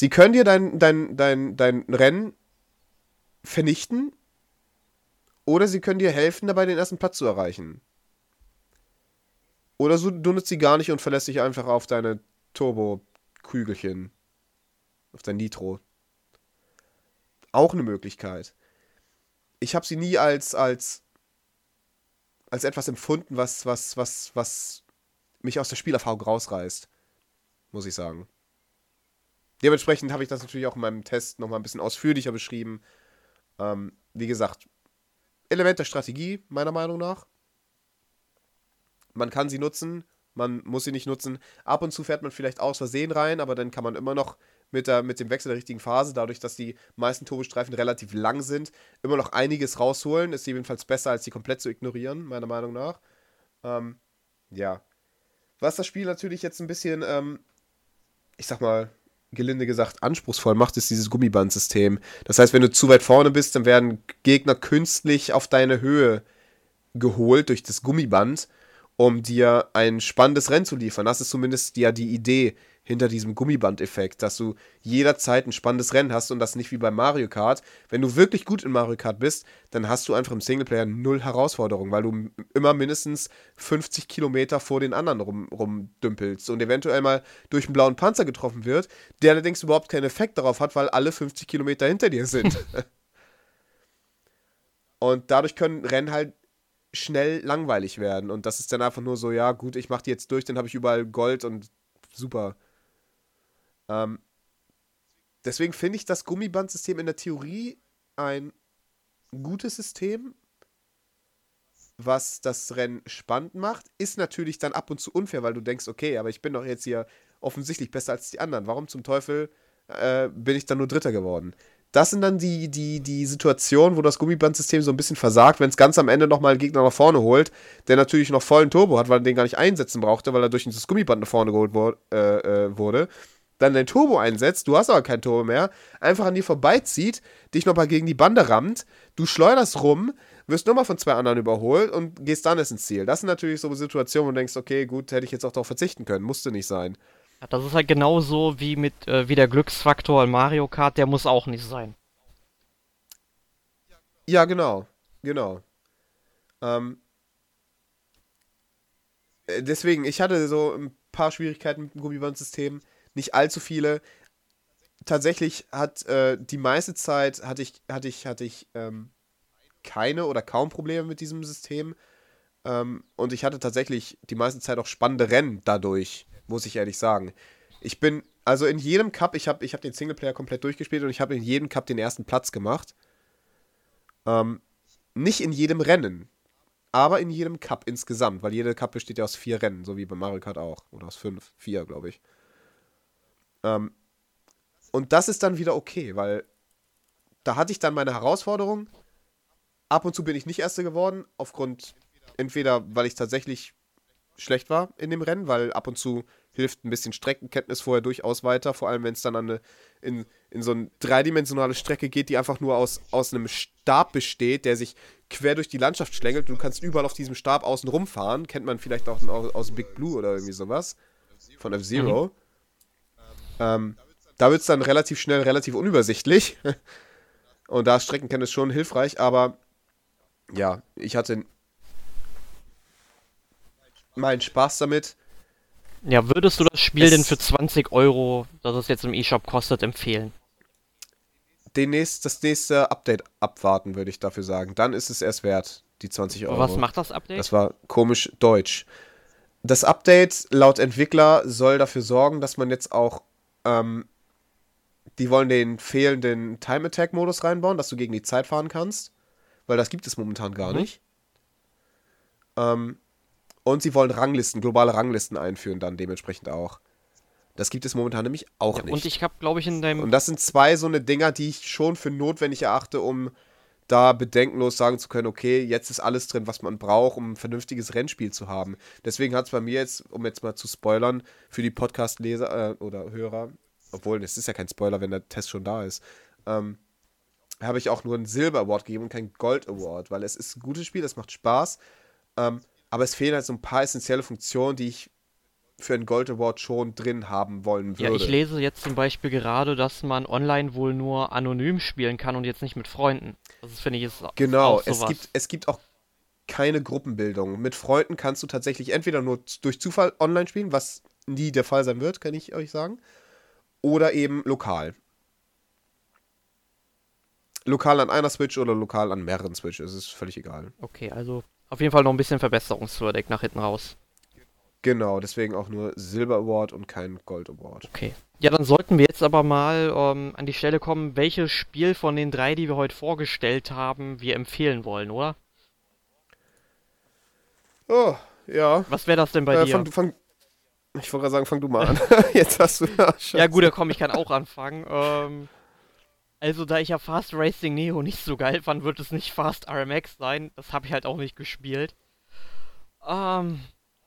Sie können dir dein, dein, dein, dein Rennen vernichten oder sie können dir helfen, dabei den ersten Platz zu erreichen. Oder so, du nutzt sie gar nicht und verlässt dich einfach auf deine Turbo-Kügelchen. Auf dein Nitro. Auch eine Möglichkeit. Ich habe sie nie als, als, als etwas empfunden, was, was, was, was mich aus der Spielerfahrung rausreißt. Muss ich sagen. Dementsprechend habe ich das natürlich auch in meinem Test nochmal ein bisschen ausführlicher beschrieben. Ähm, wie gesagt, Element der Strategie, meiner Meinung nach. Man kann sie nutzen, man muss sie nicht nutzen. Ab und zu fährt man vielleicht aus Versehen rein, aber dann kann man immer noch mit, der, mit dem Wechsel der richtigen Phase, dadurch, dass die meisten Turbostreifen relativ lang sind, immer noch einiges rausholen. Ist jedenfalls besser, als sie komplett zu ignorieren, meiner Meinung nach. Ähm, ja. Was das Spiel natürlich jetzt ein bisschen, ähm, ich sag mal, gelinde gesagt, anspruchsvoll macht, ist dieses Gummibandsystem. Das heißt, wenn du zu weit vorne bist, dann werden Gegner künstlich auf deine Höhe geholt durch das Gummiband, um dir ein spannendes Rennen zu liefern. Das ist zumindest ja die Idee hinter diesem Gummibandeffekt, dass du jederzeit ein spannendes Rennen hast und das nicht wie bei Mario Kart. Wenn du wirklich gut in Mario Kart bist, dann hast du einfach im Singleplayer null Herausforderung, weil du immer mindestens 50 Kilometer vor den anderen rum, rumdümpelst und eventuell mal durch einen blauen Panzer getroffen wird, der allerdings überhaupt keinen Effekt darauf hat, weil alle 50 Kilometer hinter dir sind. und dadurch können Rennen halt schnell langweilig werden und das ist dann einfach nur so, ja gut, ich mach die jetzt durch, dann habe ich überall Gold und super. Ähm, deswegen finde ich das Gummibandsystem in der Theorie ein gutes System, was das Rennen spannend macht. Ist natürlich dann ab und zu unfair, weil du denkst, okay, aber ich bin doch jetzt hier offensichtlich besser als die anderen. Warum zum Teufel äh, bin ich dann nur Dritter geworden? das sind dann die, die, die Situationen, wo das Gummibandsystem so ein bisschen versagt, wenn es ganz am Ende nochmal einen Gegner nach vorne holt, der natürlich noch vollen Turbo hat, weil er den gar nicht einsetzen brauchte, weil er durch das Gummiband nach vorne geholt wo, äh, äh, wurde. Dann den Turbo einsetzt, du hast aber kein Turbo mehr, einfach an dir vorbeizieht, dich nochmal gegen die Bande rammt, du schleuderst rum, wirst nochmal von zwei anderen überholt und gehst dann erst ins Ziel. Das sind natürlich so Situationen, wo du denkst, okay, gut, hätte ich jetzt auch darauf verzichten können, musste nicht sein. Das ist halt genauso wie mit äh, wie der Glücksfaktor in Mario Kart, der muss auch nicht sein. Ja, genau. Genau. Ähm, äh, deswegen, ich hatte so ein paar Schwierigkeiten mit dem Gummibandsystem, nicht allzu viele. Tatsächlich hat äh, die meiste Zeit hatte ich, hatte ich, hatte ich ähm, keine oder kaum Probleme mit diesem System. Ähm, und ich hatte tatsächlich die meiste Zeit auch spannende Rennen dadurch muss ich ehrlich sagen. Ich bin, also in jedem Cup, ich habe ich hab den Singleplayer komplett durchgespielt und ich habe in jedem Cup den ersten Platz gemacht. Ähm, nicht in jedem Rennen, aber in jedem Cup insgesamt, weil jeder Cup besteht ja aus vier Rennen, so wie bei Mario Kart auch. Oder aus fünf, vier, glaube ich. Ähm, und das ist dann wieder okay, weil da hatte ich dann meine Herausforderung. Ab und zu bin ich nicht Erster geworden, aufgrund entweder, weil ich tatsächlich schlecht war in dem Rennen, weil ab und zu hilft ein bisschen Streckenkenntnis vorher durchaus weiter, vor allem wenn es dann eine, in, in so eine dreidimensionale Strecke geht, die einfach nur aus, aus einem Stab besteht, der sich quer durch die Landschaft schlängelt. Du kannst überall auf diesem Stab außen rumfahren. Kennt man vielleicht auch aus, aus Big Blue oder irgendwie sowas. Von F-Zero. Mhm. Ähm, da wird es dann relativ schnell relativ unübersichtlich. Und da ist Streckenkenntnis schon hilfreich, aber ja, ich hatte meinen Spaß damit. Ja, würdest du das Spiel es denn für 20 Euro, das es jetzt im eShop kostet, empfehlen? Den nächst, das nächste Update abwarten, würde ich dafür sagen. Dann ist es erst wert, die 20 Euro. Was macht das Update? Das war komisch deutsch. Das Update laut Entwickler soll dafür sorgen, dass man jetzt auch. Ähm, die wollen den fehlenden Time Attack Modus reinbauen, dass du gegen die Zeit fahren kannst. Weil das gibt es momentan gar mhm. nicht. Ähm, und sie wollen Ranglisten, globale Ranglisten einführen, dann dementsprechend auch. Das gibt es momentan nämlich auch ja, nicht. Und ich habe, glaube ich, in deinem. Und das sind zwei so eine Dinger, die ich schon für notwendig erachte, um da bedenkenlos sagen zu können, okay, jetzt ist alles drin, was man braucht, um ein vernünftiges Rennspiel zu haben. Deswegen hat es bei mir jetzt, um jetzt mal zu spoilern, für die Podcast-Leser äh, oder Hörer, obwohl es ist ja kein Spoiler, wenn der Test schon da ist, ähm, habe ich auch nur einen Silber-Award gegeben und keinen Gold-Award, weil es ist ein gutes Spiel, es macht Spaß. Ähm, aber es fehlen halt so ein paar essentielle Funktionen, die ich für einen Gold Award schon drin haben wollen würde. Ja, ich lese jetzt zum Beispiel gerade, dass man online wohl nur anonym spielen kann und jetzt nicht mit Freunden. Das finde ich ist Genau, auch es gibt, es gibt auch keine Gruppenbildung. Mit Freunden kannst du tatsächlich entweder nur durch Zufall online spielen, was nie der Fall sein wird, kann ich euch sagen, oder eben lokal. Lokal an einer Switch oder lokal an mehreren Switches, ist völlig egal. Okay, also auf jeden Fall noch ein bisschen verbesserungswürdig nach hinten raus. Genau, deswegen auch nur Silber Award und kein Gold Award. Okay. Ja, dann sollten wir jetzt aber mal ähm, an die Stelle kommen, welches Spiel von den drei, die wir heute vorgestellt haben, wir empfehlen wollen, oder? Oh, ja. Was wäre das denn bei äh, dir? Fang, fang, ich wollte gerade sagen, fang du mal an. jetzt hast du. ja, gut, da komm, ich kann auch anfangen. Ähm, also, da ich ja Fast Racing Neo nicht so geil fand, wird es nicht Fast RMX sein. Das habe ich halt auch nicht gespielt. Ähm,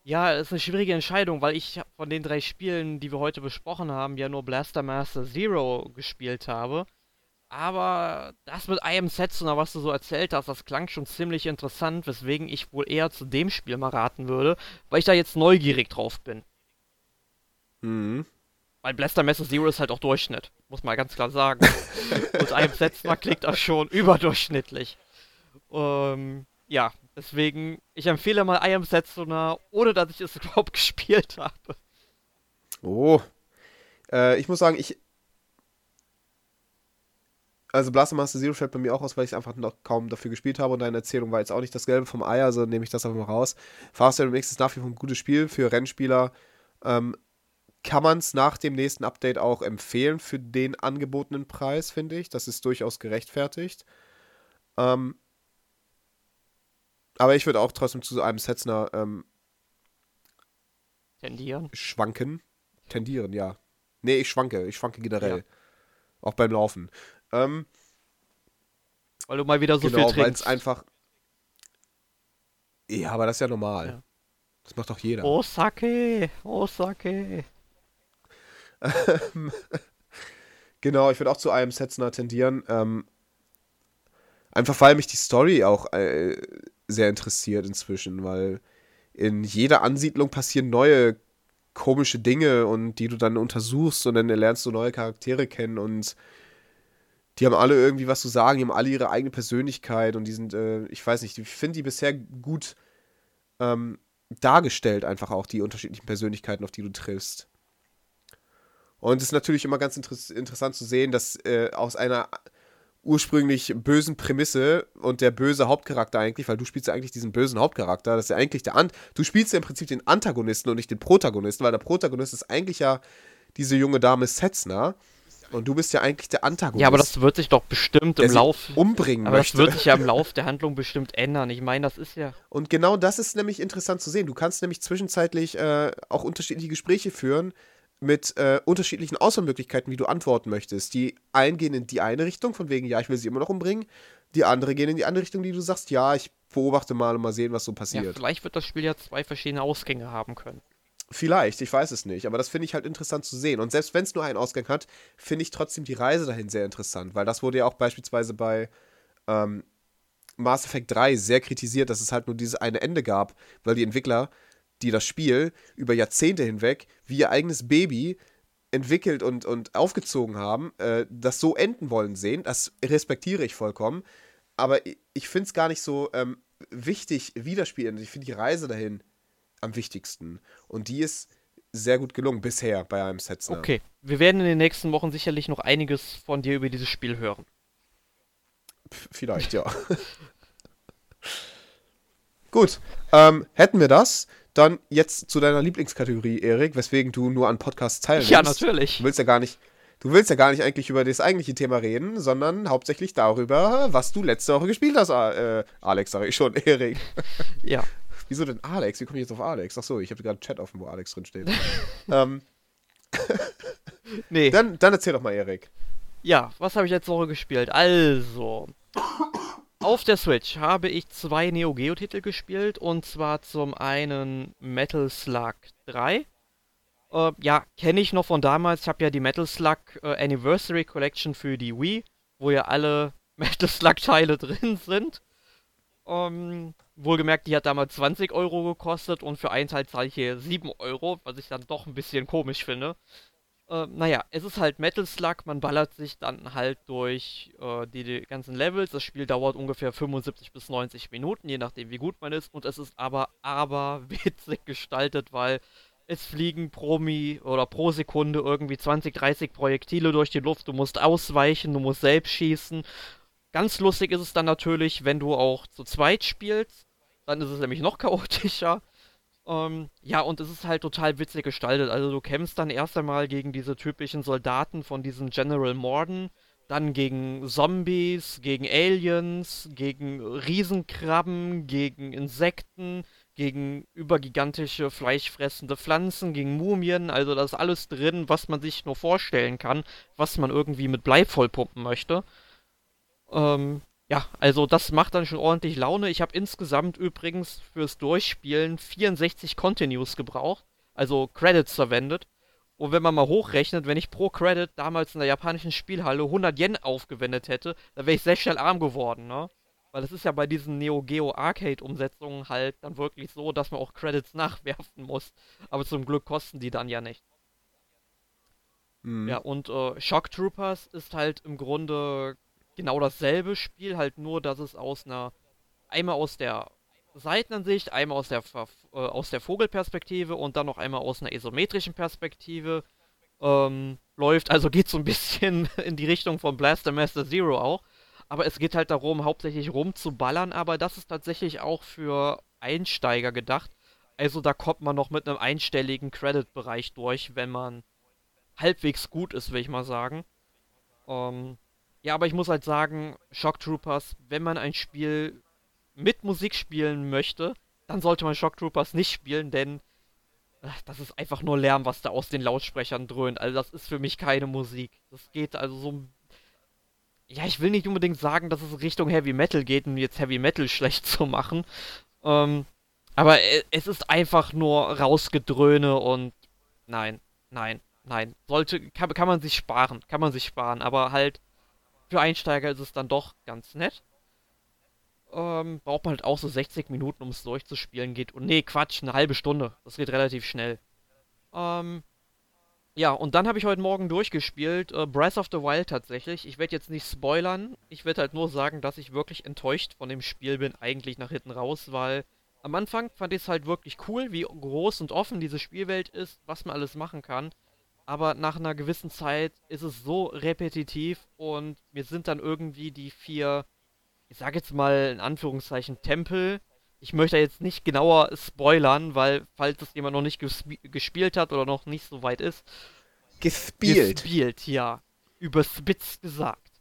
ja, ist eine schwierige Entscheidung, weil ich von den drei Spielen, die wir heute besprochen haben, ja nur Blaster Master Zero gespielt habe. Aber das mit I Am Setsuna, was du so erzählt hast, das klang schon ziemlich interessant, weswegen ich wohl eher zu dem Spiel mal raten würde, weil ich da jetzt neugierig drauf bin. Mhm. Weil Blaster Master Zero ist halt auch Durchschnitt, muss man ganz klar sagen. Und einem Setzner klingt das schon überdurchschnittlich. Ähm, ja, deswegen, ich empfehle mal I Am Setsuna, ohne dass ich es überhaupt gespielt habe. Oh. Äh, ich muss sagen, ich. Also Blaster Master Zero fällt bei mir auch aus, weil ich einfach noch kaum dafür gespielt habe und deine Erzählung war jetzt auch nicht das Gelbe vom Ei, also nehme ich das einfach mal raus. Fast MX ist nach wie vor ein gutes Spiel für Rennspieler. Ähm, kann man es nach dem nächsten Update auch empfehlen für den angebotenen Preis, finde ich. Das ist durchaus gerechtfertigt. Ähm, aber ich würde auch trotzdem zu einem Setzner ähm, tendieren. Schwanken. Tendieren, ja. Nee, ich schwanke. Ich schwanke generell. Ja. Auch beim Laufen. Ähm, weil du mal wieder so genau, viel trinkst. einfach. Ja, aber das ist ja normal. Ja. Das macht doch jeder. Osake, Osake. genau, ich würde auch zu einem Setzner tendieren. Ähm, einfach weil mich die Story auch äh, sehr interessiert inzwischen, weil in jeder Ansiedlung passieren neue komische Dinge und die du dann untersuchst und dann lernst du neue Charaktere kennen und die haben alle irgendwie was zu sagen, die haben alle ihre eigene Persönlichkeit und die sind, äh, ich weiß nicht, ich finde die bisher gut ähm, dargestellt, einfach auch die unterschiedlichen Persönlichkeiten, auf die du triffst. Und es ist natürlich immer ganz inter interessant zu sehen, dass äh, aus einer ursprünglich bösen Prämisse und der böse Hauptcharakter eigentlich, weil du spielst ja eigentlich diesen bösen Hauptcharakter, das ist ja eigentlich der Ant du spielst ja im Prinzip den Antagonisten und nicht den Protagonisten, weil der Protagonist ist eigentlich ja diese junge Dame Setzner und du bist ja eigentlich der Antagonist. Ja, aber das wird sich doch bestimmt im Lauf umbringen aber möchte. das wird sich ja im Lauf der Handlung bestimmt ändern. Ich meine, das ist ja Und genau das ist nämlich interessant zu sehen. Du kannst nämlich zwischenzeitlich äh, auch unterschiedliche Gespräche führen mit äh, unterschiedlichen Auswahlmöglichkeiten, wie du antworten möchtest. Die einen gehen in die eine Richtung, von wegen, ja, ich will sie immer noch umbringen. Die andere gehen in die andere Richtung, die du sagst, ja, ich beobachte mal und mal sehen, was so passiert. Ja, vielleicht wird das Spiel ja zwei verschiedene Ausgänge haben können. Vielleicht, ich weiß es nicht, aber das finde ich halt interessant zu sehen. Und selbst wenn es nur einen Ausgang hat, finde ich trotzdem die Reise dahin sehr interessant, weil das wurde ja auch beispielsweise bei ähm, Mass Effect 3 sehr kritisiert, dass es halt nur dieses eine Ende gab, weil die Entwickler die das Spiel über Jahrzehnte hinweg wie ihr eigenes Baby entwickelt und, und aufgezogen haben, äh, das so enden wollen sehen. Das respektiere ich vollkommen. Aber ich, finde es gar nicht so ähm, wichtig, wie das Spiel endet. Ich finde die Reise dahin am wichtigsten. Und die ist sehr gut gelungen bisher bei einem Setzner. Okay, wir werden in den nächsten Wochen sicherlich noch einiges von dir über dieses Spiel hören. Vielleicht, ja. gut, ähm, hätten wir das. Dann jetzt zu deiner Lieblingskategorie, Erik, weswegen du nur an Podcasts teilnimmst. Ja, natürlich. Du willst ja gar nicht, du willst ja gar nicht eigentlich über das eigentliche Thema reden, sondern hauptsächlich darüber, was du letzte Woche gespielt hast, äh, Alex, sage ich schon, Erik. Ja. Wieso denn Alex? Wie komme ich jetzt auf Alex? Achso, ich habe gerade Chat offen, wo Alex drin steht. ähm. nee. Dann, dann erzähl doch mal, Erik. Ja, was habe ich letzte Woche gespielt? Also, auf der Switch habe ich zwei Neo Geo Titel gespielt und zwar zum einen Metal Slug 3. Äh, ja, kenne ich noch von damals. Ich habe ja die Metal Slug äh, Anniversary Collection für die Wii, wo ja alle Metal Slug Teile drin sind. Ähm, wohlgemerkt, die hat damals 20 Euro gekostet und für einen Teil zahle ich hier 7 Euro, was ich dann doch ein bisschen komisch finde. Äh, naja, es ist halt Metal Slug, man ballert sich dann halt durch äh, die, die, ganzen Levels. Das Spiel dauert ungefähr 75 bis 90 Minuten, je nachdem wie gut man ist. Und es ist aber, aber witzig gestaltet, weil es fliegen pro Mi oder pro Sekunde irgendwie 20, 30 Projektile durch die Luft. Du musst ausweichen, du musst selbst schießen. Ganz lustig ist es dann natürlich, wenn du auch zu zweit spielst. Dann ist es nämlich noch chaotischer. Ähm, ja, und es ist halt total witzig gestaltet. Also du kämpfst dann erst einmal gegen diese typischen Soldaten von diesem General Morden, dann gegen Zombies, gegen Aliens, gegen Riesenkrabben, gegen Insekten, gegen übergigantische fleischfressende Pflanzen, gegen Mumien. Also da ist alles drin, was man sich nur vorstellen kann, was man irgendwie mit Blei vollpumpen möchte. Ähm, ja, also das macht dann schon ordentlich Laune. Ich habe insgesamt übrigens fürs Durchspielen 64 Continues gebraucht, also Credits verwendet. Und wenn man mal hochrechnet, wenn ich pro Credit damals in der japanischen Spielhalle 100 Yen aufgewendet hätte, dann wäre ich sehr schnell arm geworden, ne? Weil es ist ja bei diesen Neo Geo Arcade Umsetzungen halt dann wirklich so, dass man auch Credits nachwerfen muss. Aber zum Glück kosten die dann ja nicht. Mhm. Ja, und äh, Shock Troopers ist halt im Grunde genau dasselbe Spiel, halt nur, dass es aus einer, einmal aus der Seitenansicht, einmal aus der, äh, aus der Vogelperspektive und dann noch einmal aus einer isometrischen Perspektive ähm, läuft. Also geht so ein bisschen in die Richtung von Blaster Master Zero auch. Aber es geht halt darum, hauptsächlich rumzuballern, aber das ist tatsächlich auch für Einsteiger gedacht. Also da kommt man noch mit einem einstelligen Credit-Bereich durch, wenn man halbwegs gut ist, will ich mal sagen. Ähm, ja, aber ich muss halt sagen, Shock Troopers, wenn man ein Spiel mit Musik spielen möchte, dann sollte man Shock Troopers nicht spielen, denn ach, das ist einfach nur Lärm, was da aus den Lautsprechern dröhnt. Also das ist für mich keine Musik. Das geht also so ja, ich will nicht unbedingt sagen, dass es Richtung Heavy Metal geht, um jetzt Heavy Metal schlecht zu machen. Ähm, aber e, es ist einfach nur rausgedröhne und nein, nein, nein. Sollte, kann, kann man sich sparen, kann man sich sparen, aber halt für Einsteiger ist es dann doch ganz nett. Ähm, braucht man halt auch so 60 Minuten, um es durchzuspielen. Geht. Und nee, Quatsch, eine halbe Stunde. Das geht relativ schnell. Ähm, ja, und dann habe ich heute Morgen durchgespielt, äh, Breath of the Wild tatsächlich. Ich werde jetzt nicht spoilern, ich werde halt nur sagen, dass ich wirklich enttäuscht von dem Spiel bin, eigentlich nach hinten raus, weil am Anfang fand ich es halt wirklich cool, wie groß und offen diese Spielwelt ist, was man alles machen kann. Aber nach einer gewissen Zeit ist es so repetitiv und mir sind dann irgendwie die vier, ich sage jetzt mal in Anführungszeichen, Tempel. Ich möchte jetzt nicht genauer spoilern, weil, falls es jemand noch nicht gesp gespielt hat oder noch nicht so weit ist. Gespielt. Gespielt, ja. Überspitzt gesagt.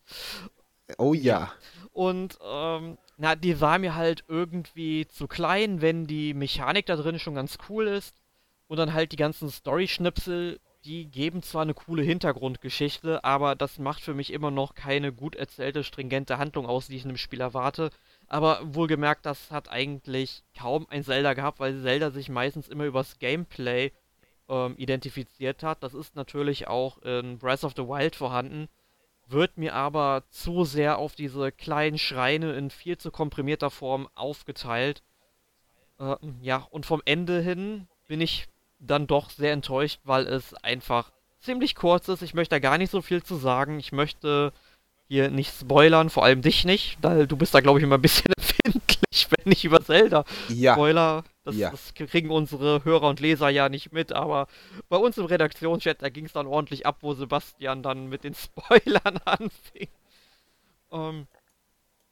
Oh ja. Und, ähm, na, die war mir halt irgendwie zu klein, wenn die Mechanik da drin schon ganz cool ist. Und dann halt die ganzen Story-Schnipsel die geben zwar eine coole Hintergrundgeschichte, aber das macht für mich immer noch keine gut erzählte, stringente Handlung aus, die ich in einem Spiel erwarte. Aber wohlgemerkt, das hat eigentlich kaum ein Zelda gehabt, weil Zelda sich meistens immer übers Gameplay ähm, identifiziert hat. Das ist natürlich auch in Breath of the Wild vorhanden, wird mir aber zu sehr auf diese kleinen Schreine in viel zu komprimierter Form aufgeteilt. Äh, ja, und vom Ende hin bin ich dann doch sehr enttäuscht, weil es einfach ziemlich kurz ist. Ich möchte da gar nicht so viel zu sagen. Ich möchte hier nicht spoilern, vor allem dich nicht, weil du bist da, glaube ich, immer ein bisschen empfindlich, wenn ich über Zelda ja. spoiler. Das, ja. das, kriegen unsere Hörer und Leser ja nicht mit, aber bei uns im Redaktionschat, da ging es dann ordentlich ab, wo Sebastian dann mit den Spoilern anfing. Ähm,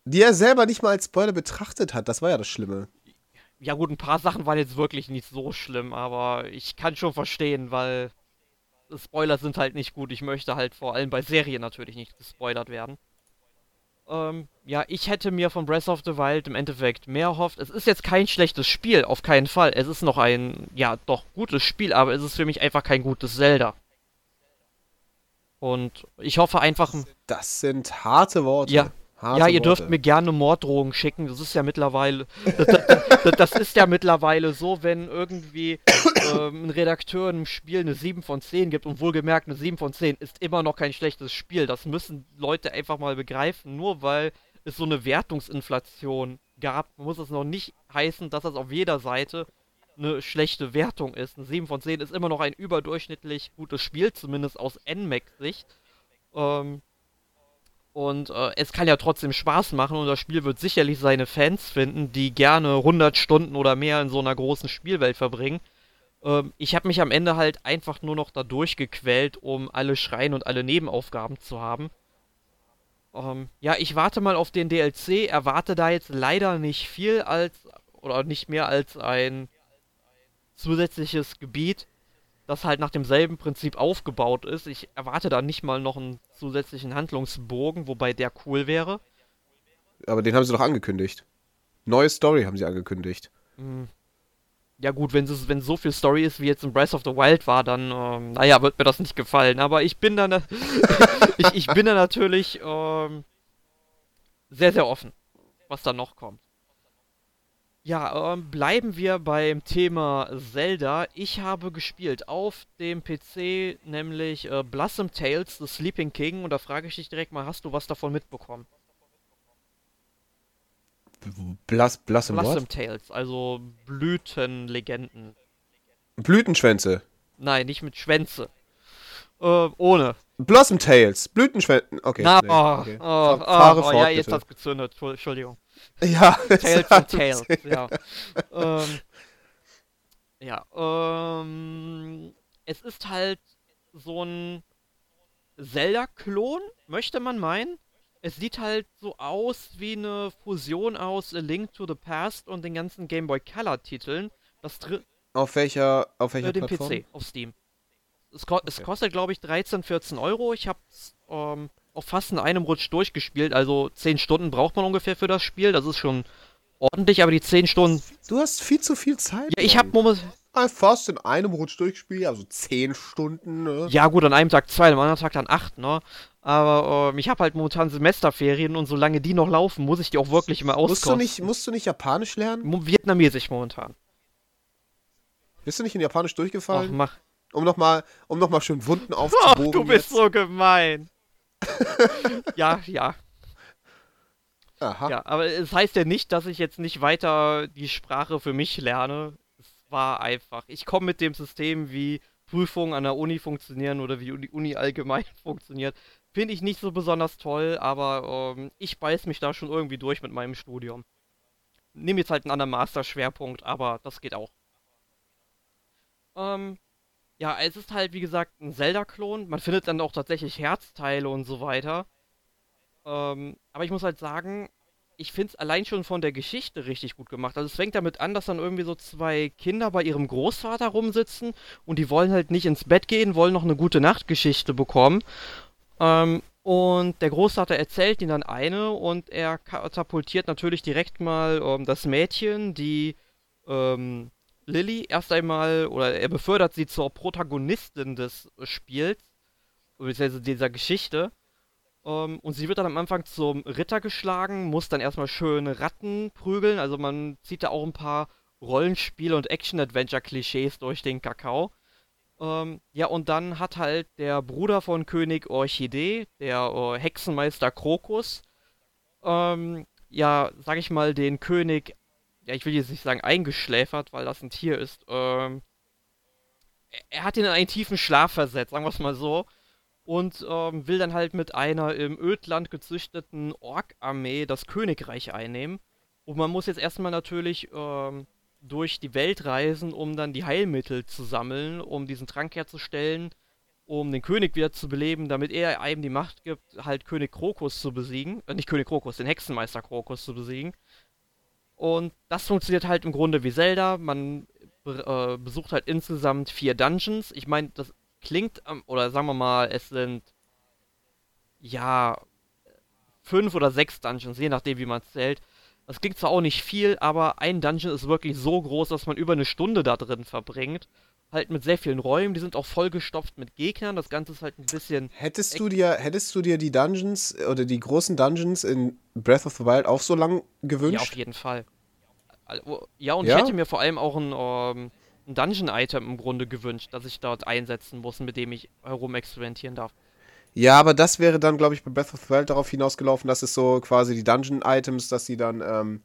Die er selber nicht mal als Spoiler betrachtet hat, das war ja das Schlimme ja gut, ein paar Sachen waren jetzt wirklich nicht so schlimm, aber ich kann schon verstehen, weil Spoiler sind halt nicht gut. Ich möchte halt vor allem bei Serien natürlich nicht gespoilert werden. Ähm, ja, ich hätte mir von Breath of the Wild im Endeffekt mehr erhofft. Es ist jetzt kein schlechtes Spiel, auf keinen Fall. Es ist noch ein, ja, doch gutes Spiel, aber es ist für mich einfach kein gutes Zelda. Und ich hoffe einfach. Das sind harte Worte. Ja, Harte ja, ihr dürft mir gerne Morddrohungen schicken. Das ist ja mittlerweile, das, das, das, ist ja mittlerweile so, wenn irgendwie ähm, ein Redakteur einem Spiel eine 7 von 10 gibt und wohlgemerkt eine 7 von 10 ist immer noch kein schlechtes Spiel. Das müssen Leute einfach mal begreifen. Nur weil es so eine Wertungsinflation gab, muss es noch nicht heißen, dass das auf jeder Seite eine schlechte Wertung ist. Eine 7 von 10 ist immer noch ein überdurchschnittlich gutes Spiel, zumindest aus NMAX-Sicht. Ähm, und äh, es kann ja trotzdem Spaß machen und das Spiel wird sicherlich seine Fans finden, die gerne 100 Stunden oder mehr in so einer großen Spielwelt verbringen. Ähm, ich habe mich am Ende halt einfach nur noch da durchgequält, um alle Schreien und alle Nebenaufgaben zu haben. Ähm, ja, ich warte mal auf den DLC, erwarte da jetzt leider nicht viel als, oder nicht mehr als ein zusätzliches Gebiet das halt nach demselben Prinzip aufgebaut ist. Ich erwarte da nicht mal noch einen zusätzlichen Handlungsbogen, wobei der cool wäre. Aber den haben sie doch angekündigt. Neue Story haben sie angekündigt. Hm. Ja gut, wenn es wenn so viel Story ist, wie jetzt in Breath of the Wild war, dann, ähm, naja, wird mir das nicht gefallen. Aber ich bin da, ich, ich bin da natürlich ähm, sehr, sehr offen, was da noch kommt. Ja, ähm, bleiben wir beim Thema Zelda. Ich habe gespielt auf dem PC, nämlich äh, Blossom Tales, The Sleeping King. Und da frage ich dich direkt mal, hast du was davon mitbekommen? Blas, Blossom, Blossom Tales, also Blütenlegenden. Blütenschwänze? Nein, nicht mit Schwänze. Äh, ohne. Blossom Tales, Blütenschwänze. Okay. Na, nee, oh, okay. oh, oh, oh, ja, jetzt hat's gezündet. Entschuldigung. Ja. Tales and Tales, ja. ähm, ja, ähm, es ist halt so ein Zelda-Klon, möchte man meinen. Es sieht halt so aus wie eine Fusion aus A Link to the Past und den ganzen Game Boy Color Titeln. Das auf welcher auf welcher äh, den Plattform? PC auf Steam. Es, ko okay. es kostet glaube ich 13, 14 Euro. Ich hab's ähm, auch fast in einem Rutsch durchgespielt. Also 10 Stunden braucht man ungefähr für das Spiel. Das ist schon ordentlich, aber die 10 Stunden. Du hast viel zu viel Zeit. Ja, ich habe momentan. Fast in einem Rutsch durchgespielt, also 10 Stunden, ne? Ja, gut, an einem Tag zwei, am anderen Tag dann 8, ne? Aber äh, ich habe halt momentan Semesterferien und solange die noch laufen, muss ich die auch wirklich immer auskosten. Musst du nicht, musst du nicht Japanisch lernen? Vietnamesisch momentan. Bist du nicht in Japanisch durchgefallen? Ach, mach. Um nochmal um noch schön Wunden aufzubogen. Ach, du bist jetzt. so gemein. Ja, ja. Aha. Ja, aber es heißt ja nicht, dass ich jetzt nicht weiter die Sprache für mich lerne. Es war einfach. Ich komme mit dem System, wie Prüfungen an der Uni funktionieren oder wie die Uni allgemein funktioniert, finde ich nicht so besonders toll, aber ähm, ich beiß mich da schon irgendwie durch mit meinem Studium. Nehme jetzt halt einen anderen Master-Schwerpunkt, aber das geht auch. Ähm, ja, es ist halt, wie gesagt, ein Zelda-Klon. Man findet dann auch tatsächlich Herzteile und so weiter. Ähm, aber ich muss halt sagen, ich finde es allein schon von der Geschichte richtig gut gemacht. Also es fängt damit an, dass dann irgendwie so zwei Kinder bei ihrem Großvater rumsitzen und die wollen halt nicht ins Bett gehen, wollen noch eine gute Nachtgeschichte bekommen. Ähm, und der Großvater erzählt ihnen dann eine und er katapultiert natürlich direkt mal ähm, das Mädchen, die ähm, Lilly, erst einmal, oder er befördert sie zur Protagonistin des Spiels, beziehungsweise dieser Geschichte. Ähm, und sie wird dann am Anfang zum Ritter geschlagen, muss dann erstmal schöne Ratten prügeln. Also man zieht da auch ein paar Rollenspiel- und Action-Adventure-Klischees durch den Kakao. Ähm, ja, und dann hat halt der Bruder von König Orchidee, der uh, Hexenmeister Krokus, ähm, ja, sag ich mal, den König, ja, ich will jetzt nicht sagen eingeschläfert, weil das ein Tier ist. Ähm, er hat ihn in einen tiefen Schlaf versetzt, sagen wir es mal so und ähm, will dann halt mit einer im Ödland gezüchteten Ork-Armee das Königreich einnehmen. Und man muss jetzt erstmal natürlich ähm, durch die Welt reisen, um dann die Heilmittel zu sammeln, um diesen Trank herzustellen, um den König wieder zu beleben, damit er einem die Macht gibt, halt König Krokus zu besiegen. Äh, nicht König Krokus, den Hexenmeister Krokus zu besiegen. Und das funktioniert halt im Grunde wie Zelda. Man äh, besucht halt insgesamt vier Dungeons. Ich meine, das klingt, oder sagen wir mal, es sind ja fünf oder sechs Dungeons, je nachdem, wie man zählt. Das klingt zwar auch nicht viel, aber ein Dungeon ist wirklich so groß, dass man über eine Stunde da drin verbringt. Halt mit sehr vielen Räumen, die sind auch vollgestopft mit Gegnern. Das Ganze ist halt ein bisschen. Hättest du dir, hättest du dir die Dungeons oder die großen Dungeons in Breath of the Wild auch so lang gewünscht? Ja, auf jeden Fall. Ja, und ja? ich hätte mir vor allem auch ein, ähm, ein Dungeon-Item im Grunde gewünscht, das ich dort einsetzen muss, mit dem ich herumexperimentieren darf. Ja, aber das wäre dann, glaube ich, bei Breath of the Wild darauf hinausgelaufen, dass es so quasi die Dungeon-Items, dass sie dann ähm,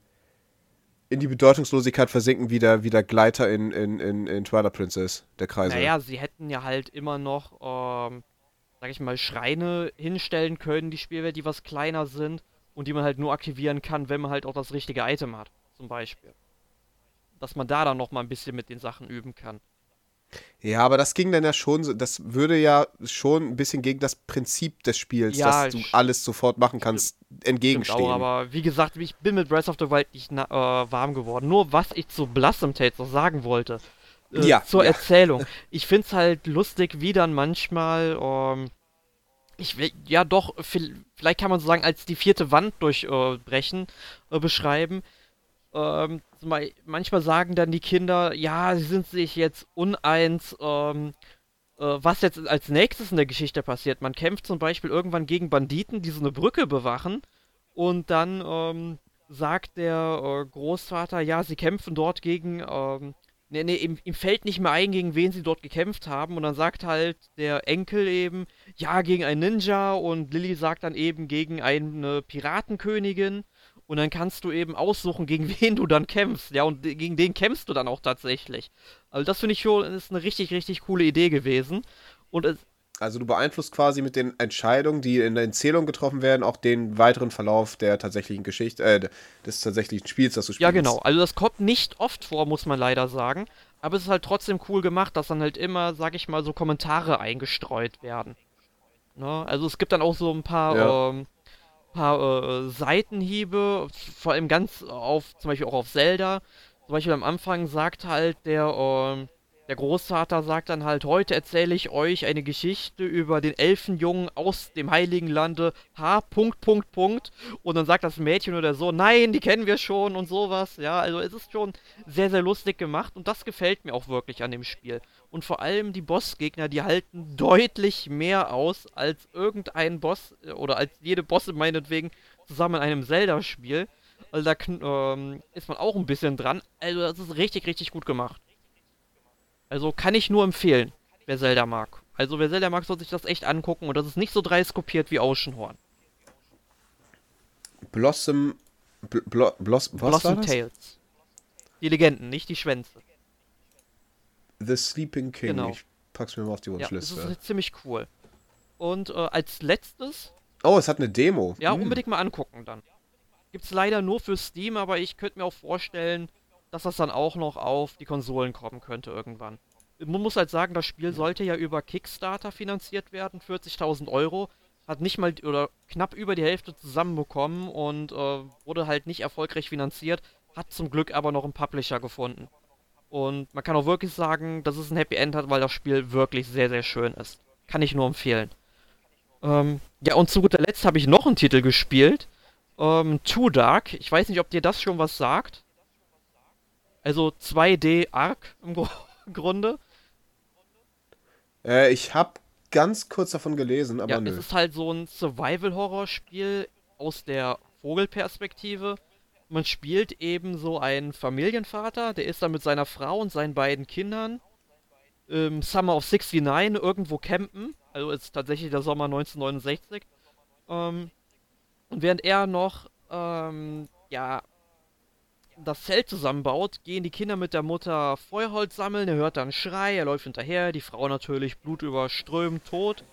in die Bedeutungslosigkeit versinken, wie der, wie der Gleiter in, in, in, in Twilight Princess, der Kreise. Naja, sie hätten ja halt immer noch, ähm, sag ich mal, Schreine hinstellen können, die Spielwelt, die was kleiner sind und die man halt nur aktivieren kann, wenn man halt auch das richtige Item hat, zum Beispiel dass man da dann noch mal ein bisschen mit den Sachen üben kann. Ja, aber das ging dann ja schon, das würde ja schon ein bisschen gegen das Prinzip des Spiels, ja, dass du alles sofort machen kannst, entgegenstehen. Auch, aber wie gesagt, ich bin mit Breath of the Wild nicht äh, warm geworden. Nur was ich zu Blossom Tales noch sagen wollte, äh, ja, zur ja. Erzählung. Ich finde es halt lustig, wie dann manchmal, ähm, ich will, ja doch, vielleicht kann man so sagen, als die vierte Wand durchbrechen, äh, beschreiben. Ähm, manchmal sagen dann die Kinder, ja, sie sind sich jetzt uneins, ähm, äh, was jetzt als nächstes in der Geschichte passiert. Man kämpft zum Beispiel irgendwann gegen Banditen, die so eine Brücke bewachen und dann ähm, sagt der äh, Großvater, ja, sie kämpfen dort gegen, ähm, nee, nee, ihm, ihm, fällt nicht mehr ein, gegen wen sie dort gekämpft haben und dann sagt halt der Enkel eben, ja, gegen einen Ninja und Lilly sagt dann eben gegen eine Piratenkönigin und dann kannst du eben aussuchen, gegen wen du dann kämpfst. Ja, und gegen den kämpfst du dann auch tatsächlich. Also das finde ich schon, ist eine richtig, richtig coole Idee gewesen. Und es, also du beeinflusst quasi mit den Entscheidungen, die in der Erzählung getroffen werden, auch den weiteren Verlauf der tatsächlichen Geschichte, äh, des tatsächlichen Spiels, das du spielst. Ja, genau. Also das kommt nicht oft vor, muss man leider sagen. Aber es ist halt trotzdem cool gemacht, dass dann halt immer, sag ich mal, so Kommentare eingestreut werden. Ne? Also es gibt dann auch so ein paar ja. ähm, paar äh, Seitenhiebe, vor allem ganz auf, zum Beispiel auch auf Zelda. Zum Beispiel am Anfang sagt halt der, äh, der Großvater sagt dann halt, heute erzähle ich euch eine Geschichte über den Elfenjungen aus dem Heiligen Lande. H. Punkt, Punkt, Punkt. Und dann sagt das Mädchen oder so, nein, die kennen wir schon und sowas. Ja, also es ist schon sehr, sehr lustig gemacht und das gefällt mir auch wirklich an dem Spiel. Und vor allem die Bossgegner, die halten deutlich mehr aus als irgendein Boss äh, oder als jede Bosse meinetwegen zusammen in einem Zelda-Spiel. Also da ähm, ist man auch ein bisschen dran. Also das ist richtig, richtig gut gemacht. Also kann ich nur empfehlen, wer Zelda mag. Also wer Zelda mag, soll sich das echt angucken und das ist nicht so dreist kopiert wie Oceanhorn. Blossom. Bl Bl Bloss Blossom Tales. Die Legenden, nicht die Schwänze. The Sleeping King. Genau. Ich pack's mir mal auf die Ja, Wunschliste. das ist ziemlich cool. Und äh, als letztes, oh, es hat eine Demo. ja, Hm. unbedingt mal angucken dann. Gibt's leider nur für Steam, aber ich könnte mir auch vorstellen, dass das dann auch noch auf die Konsolen kommen könnte irgendwann. Man muss halt sagen, das Spiel sollte ja über Kickstarter finanziert werden, 40.000 Euro. Hat nicht mal oder knapp über die Hälfte zusammenbekommen und äh, wurde halt nicht erfolgreich finanziert. Hat zum Glück aber noch einen Publisher gefunden. Und man kann auch wirklich sagen, dass es ein Happy End hat, weil das Spiel wirklich sehr, sehr schön ist. Kann ich nur empfehlen. Ähm, ja, und zu guter Letzt habe ich noch einen Titel gespielt. Ähm, Too Dark. Ich weiß nicht, ob dir das schon was sagt. Also 2D Arc im Gru- Grunde. Äh, ich habe ganz kurz davon gelesen, aber ja, nö. es ist halt so ein Survival-Horror-Spiel aus der Vogelperspektive. Man spielt eben so einen Familienvater, der ist dann mit seiner Frau und seinen beiden Kindern im Summer of 69 irgendwo campen. Also ist tatsächlich der Sommer 1969. Ähm, und während er noch ähm, ja, das Zelt zusammenbaut, gehen die Kinder mit der Mutter Feuerholz sammeln. Er hört dann Schrei, er läuft hinterher, die Frau natürlich blutüberströmt, tot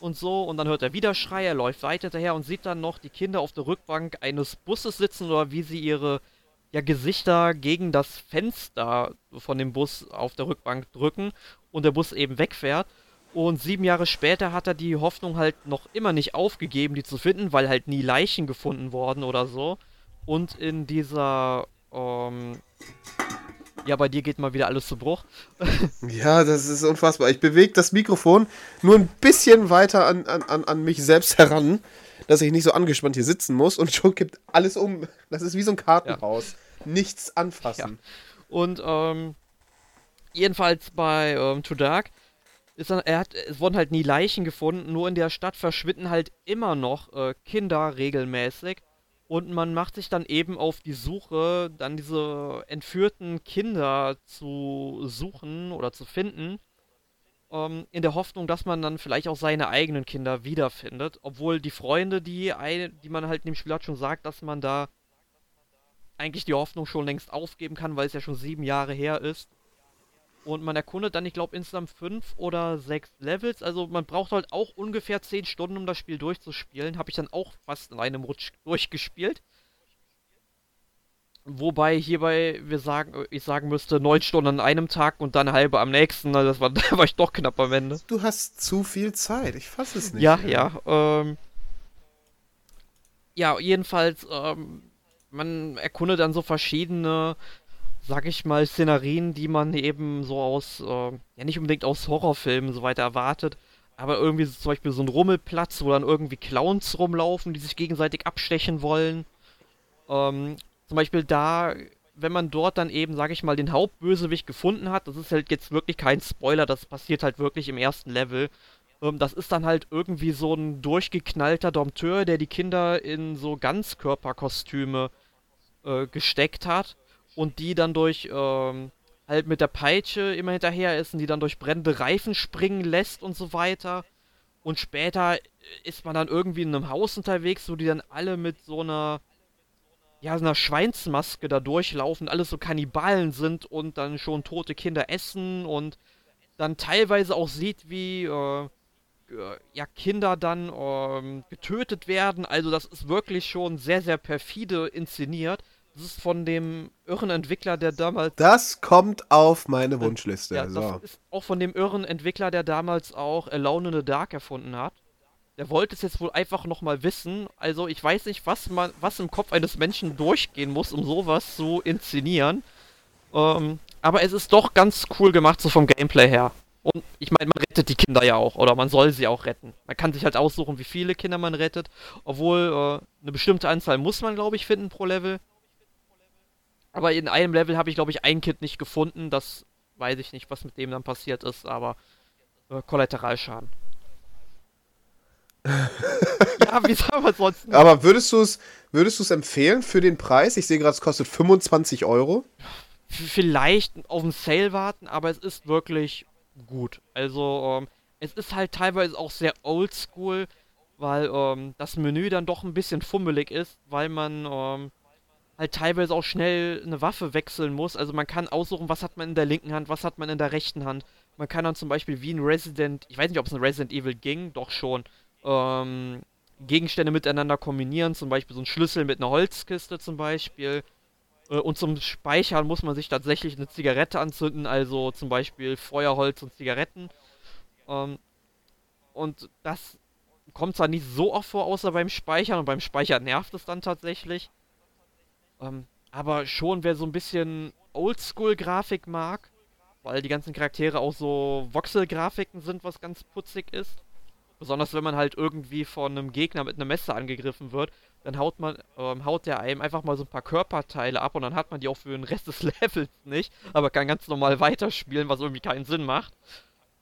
und so. Und dann hört er wieder Schrei, er läuft weiter hinterher und sieht dann noch die Kinder auf der Rückbank eines Busses sitzen oder wie sie ihre ja, Gesichter gegen das Fenster von dem Bus auf der Rückbank drücken und der Bus eben wegfährt. Und sieben Jahre später hat er die Hoffnung halt noch immer nicht aufgegeben, die zu finden, weil halt nie Leichen gefunden worden oder so. Und in dieser, ähm, ja, bei dir geht mal wieder alles zu Bruch. Ja, das ist unfassbar. Ich bewege das Mikrofon nur ein bisschen weiter an, an, an, mich selbst heran, dass ich nicht so angespannt hier sitzen muss und schon kippt alles um. Das ist wie so ein Kartenhaus. Nichts anfassen. Und ähm, jedenfalls bei ähm, Too Dark ist dann, er hat, es wurden halt nie Leichen gefunden, nur in der Stadt verschwinden halt immer noch äh, Kinder regelmäßig. Und man macht sich dann eben auf die Suche, dann diese entführten Kinder zu suchen oder zu finden. Ähm, in der Hoffnung, dass man dann vielleicht auch seine eigenen Kinder wiederfindet. Obwohl die Freunde, die, die man halt in dem Spiel hat, schon sagt, dass man da eigentlich die Hoffnung schon längst aufgeben kann, weil es ja schon sieben Jahre her ist. Und man erkundet dann, ich glaube, insgesamt fünf oder sechs Levels. Also man braucht halt auch ungefähr zehn Stunden, um das Spiel durchzuspielen. Habe ich dann auch fast in einem Rutsch durchgespielt. Wobei hierbei wir sagen, ich sagen müsste, neun Stunden an einem Tag und dann halbe am nächsten. Also das war, da war ich doch knapp am Ende. Du hast zu viel Zeit. Ich fasse es nicht. Ja, ja. Ähm, ja, jedenfalls, ähm, man erkundet dann so verschiedene, sag ich mal, Szenarien, die man eben so aus, äh, ja nicht unbedingt aus Horrorfilmen so weiter erwartet, aber irgendwie zum Beispiel so ein Rummelplatz, wo dann irgendwie Clowns rumlaufen, die sich gegenseitig abstechen wollen. Ähm, zum Beispiel da, wenn man dort dann eben, sag ich mal, den Hauptbösewicht gefunden hat, das ist halt jetzt wirklich kein Spoiler, das passiert halt wirklich im ersten Level. Ähm, das ist dann halt irgendwie so ein durchgeknallter Dompteur, der die Kinder in so Ganzkörperkostüme äh, gesteckt hat und die dann durch ähm, halt mit der Peitsche immer hinterher ist und die dann durch brennende Reifen springen lässt und so weiter. Und später ist man dann irgendwie in einem Haus unterwegs, wo die dann alle mit so einer ja, so einer Schweinsmaske da durchlaufen, alles so Kannibalen sind und dann schon tote Kinder essen und dann teilweise auch sieht, wie äh, äh, ja, Kinder dann ähm, getötet werden. Also das ist wirklich schon sehr, sehr perfide inszeniert. Das ist von dem irren Entwickler, der damals. Das kommt auf meine Wunschliste. Ja, so. das ist auch von dem irren Entwickler, der damals auch Alone in the Dark erfunden hat. Der wollte es jetzt wohl einfach nochmal wissen. Also ich weiß nicht, was man, was im Kopf eines Menschen durchgehen muss, um sowas zu inszenieren. Ähm, aber es ist doch ganz cool gemacht, so vom Gameplay her. Und ich meine, man rettet die Kinder ja auch, oder man soll sie auch retten. Man kann sich halt aussuchen, wie viele Kinder man rettet, obwohl äh, eine bestimmte Anzahl muss man, glaube ich, finden pro Level. Aber in einem Level habe ich, glaube ich, ein Kind nicht gefunden. Das weiß ich nicht, was mit dem dann passiert ist, aber äh, Kollateralschaden. ja, wie soll man sonst? Aber würdest du es würdest empfehlen für den Preis? Ich sehe gerade, es kostet 25 Euro. Vielleicht auf den Sale warten, aber es ist wirklich gut. Also, ähm, es ist halt teilweise auch sehr oldschool, weil ähm, das Menü dann doch ein bisschen fummelig ist, weil man ähm, halt teilweise auch schnell eine Waffe wechseln muss. Also man kann aussuchen, was hat man in der linken Hand, was hat man in der rechten Hand. Man kann dann zum Beispiel wie ein Resident, ich weiß nicht, ob es ein Resident Evil ging, doch schon, ähm, Gegenstände miteinander kombinieren, zum Beispiel so ein Schlüssel mit einer Holzkiste zum Beispiel. Äh, und zum Speichern muss man sich tatsächlich eine Zigarette anzünden, also zum Beispiel Feuerholz und Zigaretten. Ähm, und das kommt zwar nicht so oft vor, außer beim Speichern, und beim Speichern nervt es dann tatsächlich. Ähm, aber schon, wer so ein bisschen Oldschool-Grafik mag, weil die ganzen Charaktere auch so Voxel-Grafiken sind, was ganz putzig ist. Besonders wenn man halt irgendwie von einem Gegner mit einer Messe angegriffen wird, dann haut man, ähm, haut der einem einfach mal so ein paar Körperteile ab und dann hat man die auch für den Rest des Levels nicht, aber kann ganz normal weiterspielen, was irgendwie keinen Sinn macht.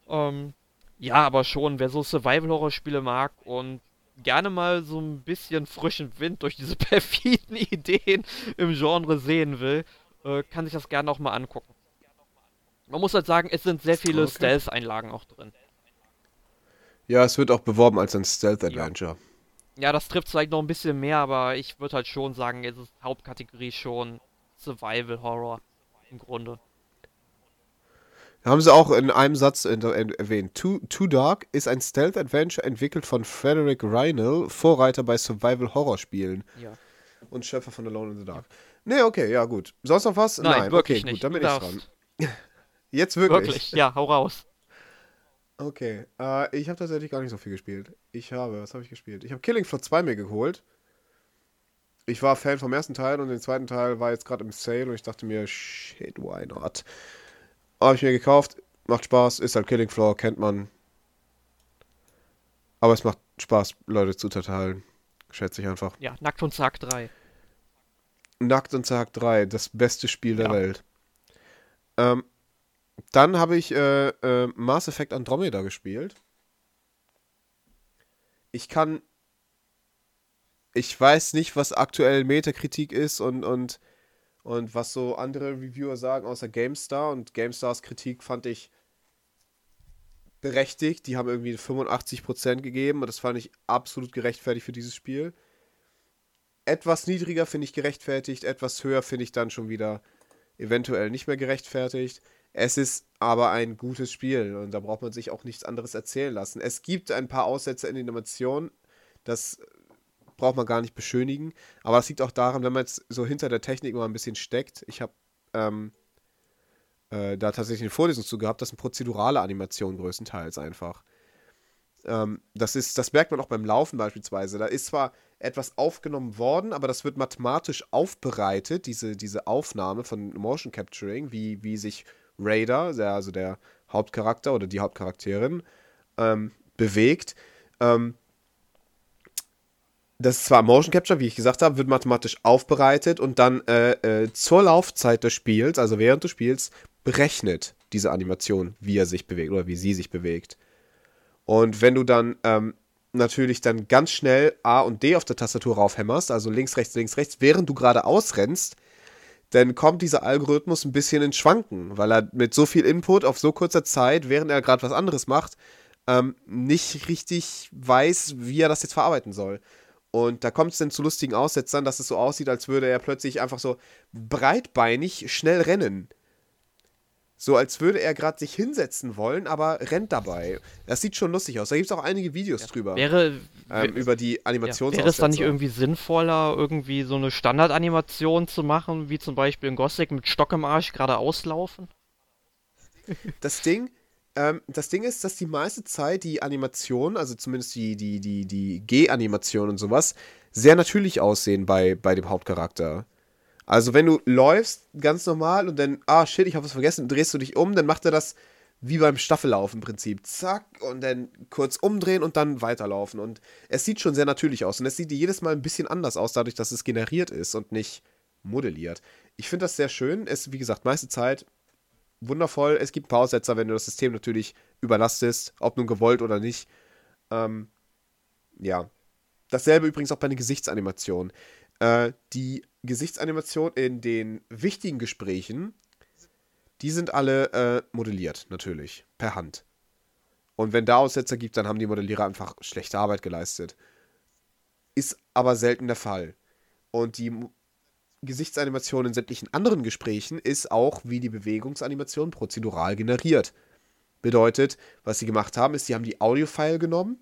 Ähm, ja, aber schon, wer so Survival-Horror-Spiele mag und gerne mal so ein bisschen frischen Wind durch diese perfiden Ideen im Genre sehen will, äh, kann sich das gerne auch mal angucken. Man muss halt sagen, es sind sehr viele okay. Stealth-Einlagen auch drin. Ja, es wird auch beworben als ein Stealth-Adventure. Ja. ja. das trifft vielleicht noch ein bisschen mehr, aber ich würde halt schon sagen, es ist Hauptkategorie schon Survival-Horror im Grunde. Haben sie auch in einem Satz erwähnt. Too, Too Dark ist ein Stealth-Adventure entwickelt von Frederick Reinl, Vorreiter bei Survival-Horror-Spielen. Ja. Und Schöpfer von Alone in the Dark. Nee, okay, ja, gut. Sonst noch was? Nein, Nein wirklich okay, nicht. gut, dann bin ich dran. Jetzt wirklich. Wirklich, ja, hau raus. Okay, äh, ich habe tatsächlich gar nicht so viel gespielt. Ich habe, was habe ich gespielt? Ich habe Killing Floor 2 mir geholt. Ich war Fan vom ersten Teil und den zweiten Teil war jetzt gerade im Sale und ich dachte mir, shit, why not? Habe ich mir gekauft, macht Spaß, ist halt Killing Floor, kennt man. Aber es macht Spaß, Leute zu zerteilen. Schätze ich einfach. Ja, Nackt und Zag 3. Nackt und Zag 3, das beste Spiel der ja. Welt. Ähm, dann habe ich äh, äh, Mass Effect Andromeda gespielt. Ich kann. Ich weiß nicht, was aktuell Metakritik ist und, und und was so andere Reviewer sagen, außer GameStar. Und GameStars Kritik fand ich berechtigt. Die haben irgendwie 85% gegeben und das fand ich absolut gerechtfertigt für dieses Spiel. Etwas niedriger finde ich gerechtfertigt, etwas höher finde ich dann schon wieder eventuell nicht mehr gerechtfertigt. Es ist aber ein gutes Spiel und da braucht man sich auch nichts anderes erzählen lassen. Es gibt ein paar Aussätze in den Animationen, das braucht man gar nicht beschönigen. Aber das liegt auch daran, wenn man jetzt so hinter der Technik mal ein bisschen steckt. Ich habe ähm, äh, da tatsächlich eine Vorlesung zu gehabt, das sind prozedurale Animationen größtenteils einfach. Ähm, das, ist, das merkt man auch beim Laufen beispielsweise. Da ist zwar etwas aufgenommen worden, aber das wird mathematisch aufbereitet, diese, diese Aufnahme von Motion Capturing, wie, wie sich Raider, der, also der Hauptcharakter oder die Hauptcharakterin, ähm, bewegt. Ähm, das ist zwar Motion Capture, wie ich gesagt habe, wird mathematisch aufbereitet und dann äh, äh, zur Laufzeit des Spiels, also während des Spiels, berechnet diese Animation, wie er sich bewegt oder wie sie sich bewegt. Und wenn du dann ähm, natürlich dann ganz schnell A und D auf der Tastatur raufhämmerst, also links, rechts, links, rechts, während du gerade ausrennst, dann kommt dieser Algorithmus ein bisschen ins Schwanken, weil er mit so viel Input auf so kurzer Zeit, während er gerade was anderes macht, ähm, nicht richtig weiß, wie er das jetzt verarbeiten soll. Und da kommt es dann zu lustigen Aussetzern, dass es so aussieht, als würde er plötzlich einfach so breitbeinig schnell rennen. So als würde er gerade sich hinsetzen wollen, aber rennt dabei. Das sieht schon lustig aus. Da gibt es auch einige Videos ja, drüber. Wäre, ähm, über die Animations ja, Wäre es dann nicht irgendwie sinnvoller, irgendwie so eine Standardanimation zu machen, wie zum Beispiel in Gothic mit Stock im Arsch gerade auslaufen? Das Ding, ähm, das Ding ist, dass die meiste Zeit die Animationen, also zumindest die, die, die, die G-Animationen und sowas, sehr natürlich aussehen bei, bei dem Hauptcharakter. Also wenn du läufst, ganz normal, und dann, ah shit, ich habe was vergessen, drehst du dich um, dann macht er das wie beim Staffellauf im Prinzip. Zack, und dann kurz umdrehen und dann weiterlaufen. Und es sieht schon sehr natürlich aus. Und es sieht jedes Mal ein bisschen anders aus, dadurch, dass es generiert ist und nicht modelliert. Ich finde das sehr schön. Es, wie gesagt, meiste Zeit wundervoll. Es gibt Pausetzer, wenn du das System natürlich überlastest, ob nun gewollt oder nicht. Ähm, ja. Dasselbe übrigens auch bei den Gesichtsanimationen. Äh, die Gesichtsanimation in den wichtigen Gesprächen, die sind alle äh, modelliert, natürlich, per Hand. Und wenn da Aussetzer gibt, dann haben die Modellierer einfach schlechte Arbeit geleistet. Ist aber selten der Fall. Und die Gesichtsanimation in sämtlichen anderen Gesprächen ist auch wie die Bewegungsanimation prozedural generiert. Bedeutet, was sie gemacht haben, ist, sie haben die Audio-File genommen,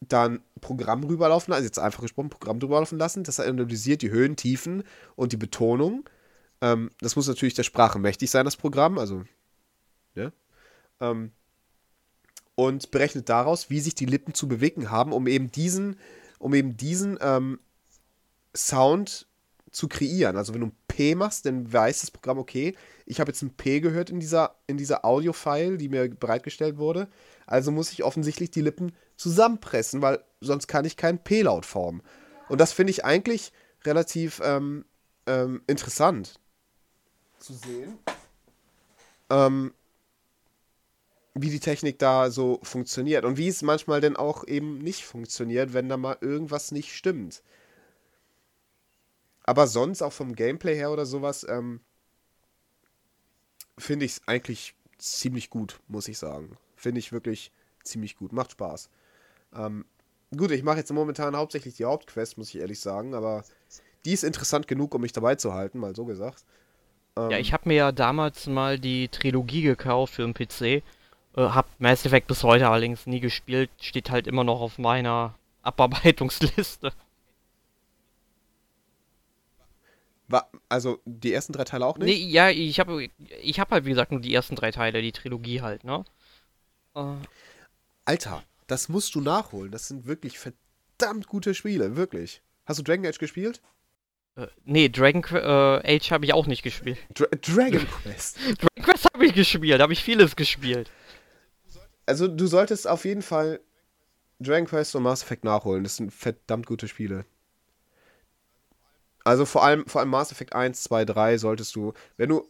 dann Programm rüberlaufen, also jetzt einfach gesprochen, Programm rüberlaufen lassen. Das analysiert die Höhen, Tiefen und die Betonung. Ähm, das muss natürlich der Sprache mächtig sein, das Programm, also, ne? Ähm, und berechnet daraus, wie sich die Lippen zu bewegen haben, um eben diesen, um eben diesen ähm, Sound zu kreieren. Also wenn du ein P machst, dann weiß das Programm, okay, ich habe jetzt ein P gehört in dieser, in dieser Audio-File, die mir bereitgestellt wurde. Also muss ich offensichtlich die Lippen zusammenpressen, weil sonst kann ich keinen P-Laut formen. Und das finde ich eigentlich relativ ähm, ähm, interessant zu sehen, ähm, wie die Technik da so funktioniert und wie es manchmal denn auch eben nicht funktioniert, wenn da mal irgendwas nicht stimmt. Aber sonst auch vom Gameplay her oder sowas, ähm, finde ich es eigentlich ziemlich gut, muss ich sagen. Finde ich wirklich ziemlich gut. Macht Spaß. Ähm, gut, ich mache jetzt momentan hauptsächlich die Hauptquest, muss ich ehrlich sagen, aber die ist interessant genug, um mich dabei zu halten, mal so gesagt. Ähm, ja, ich habe mir ja damals mal die Trilogie gekauft für den PC. Äh, hab Mass Effect bis heute allerdings nie gespielt, steht halt immer noch auf meiner Abarbeitungsliste. War, also die ersten drei Teile auch nicht? Nee, ja, ich habe ich hab halt wie gesagt nur die ersten drei Teile, die Trilogie halt, ne? Äh. Alter, das musst du nachholen. Das sind wirklich verdammt gute Spiele, wirklich. Hast du Dragon Age gespielt? Äh, nee, Dragon äh, Age habe ich auch nicht gespielt. Dra Dragon Quest. Dragon Quest habe ich gespielt, habe ich vieles gespielt. Also du solltest auf jeden Fall Dragon Quest und Mass Effect nachholen. Das sind verdammt gute Spiele. Also vor allem, vor allem Mass Effect 1, 2, 3 solltest du, wenn du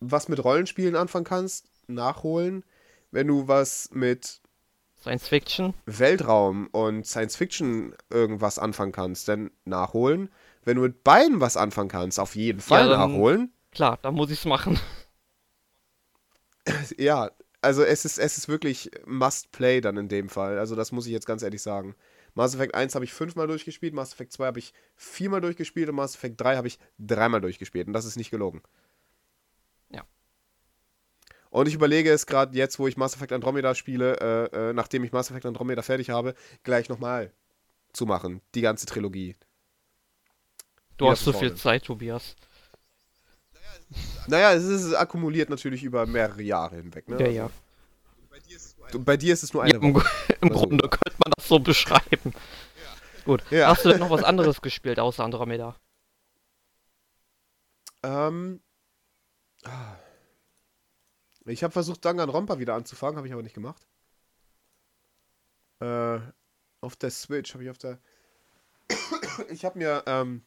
was mit Rollenspielen anfangen kannst, nachholen. Wenn du was mit Science Fiction, Weltraum und Science Fiction irgendwas anfangen kannst, dann nachholen. Wenn du mit beiden was anfangen kannst, auf jeden Fall ja, dann, nachholen. Klar, dann muss ich es machen. ja, also es ist, es ist wirklich Must-Play dann in dem Fall. Also das muss ich jetzt ganz ehrlich sagen. Mass Effect 1 habe ich fünfmal durchgespielt, Mass Effect 2 habe ich viermal durchgespielt und Mass Effect 3 habe ich dreimal durchgespielt. Und das ist nicht gelogen. Ja. Und ich überlege es gerade jetzt, wo ich Mass Effect Andromeda spiele, äh, äh, nachdem ich Mass Effect Andromeda fertig habe, gleich nochmal zu machen. Die ganze Trilogie. Du Wieder hast so viel Zeit, Tobias. Naja, es ist akkumuliert natürlich über mehrere Jahre hinweg. Ne? Ja, ja. Also, bei dir ist es nur eine ja, im, Woche. Im also. Grunde könnte man das so beschreiben. Gut. Ja. Hast du denn noch was anderes gespielt außer Andromeda? Ähm. Ah. Ich habe versucht, Danganronpa wieder anzufangen, habe ich aber nicht gemacht. Äh, auf der Switch habe ich auf der. ich habe mir ähm,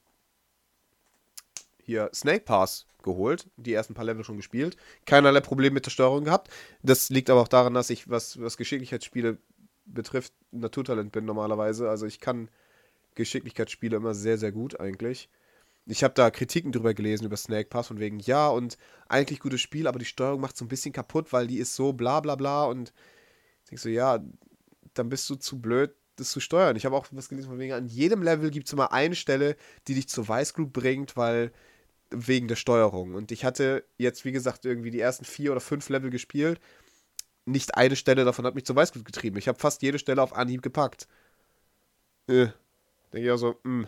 hier Snake Pass geholt, die ersten paar Level schon gespielt, keinerlei Probleme mit der Steuerung gehabt. Das liegt aber auch daran, dass ich, was, was Geschicklichkeitsspiele betrifft, Naturtalent bin normalerweise. Also ich kann Geschicklichkeitsspiele immer sehr, sehr gut eigentlich. Ich habe da Kritiken drüber gelesen über Snake Pass von wegen, ja, und eigentlich gutes Spiel, aber die Steuerung macht so ein bisschen kaputt, weil die ist so bla bla bla und ich denke so, ja, dann bist du zu blöd, das zu steuern. Ich habe auch was gelesen von wegen, an jedem Level gibt es immer eine Stelle, die dich zur Weißgroup bringt, weil wegen der Steuerung. Und ich hatte jetzt, wie gesagt, irgendwie die ersten vier oder fünf Level gespielt. Nicht eine Stelle davon hat mich zur Weißglut getrieben. Ich habe fast jede Stelle auf Anhieb gepackt. Äh. Denke ich auch so, mh. Hm.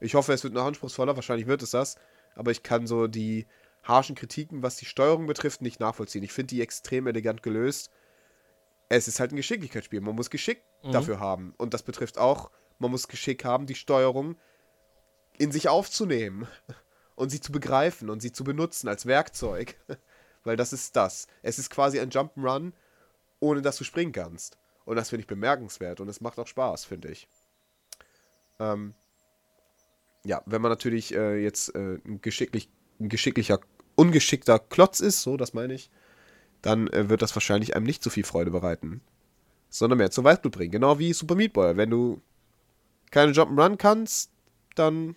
Ich hoffe, es wird noch anspruchsvoller. Wahrscheinlich wird es das. Aber ich kann so die harschen Kritiken, was die Steuerung betrifft, nicht nachvollziehen. Ich finde die extrem elegant gelöst. Es ist halt ein Geschicklichkeitsspiel. Man muss Geschick mhm. dafür haben. Und das betrifft auch, man muss Geschick haben, die Steuerung in sich aufzunehmen und sie zu begreifen und sie zu benutzen als Werkzeug. Weil das ist das. Es ist quasi ein Jump'n'Run, ohne dass du springen kannst. Und das finde ich bemerkenswert und es macht auch Spaß, finde ich. Ähm, ja, wenn man natürlich äh, jetzt äh, ein, geschicklich, ein geschicklicher, ungeschickter Klotz ist, so, das meine ich, dann äh, wird das wahrscheinlich einem nicht so viel Freude bereiten. Sondern mehr zur Weißblut bringen. Genau wie Super Meat Boy. Wenn du keine Jump'n'Run kannst, dann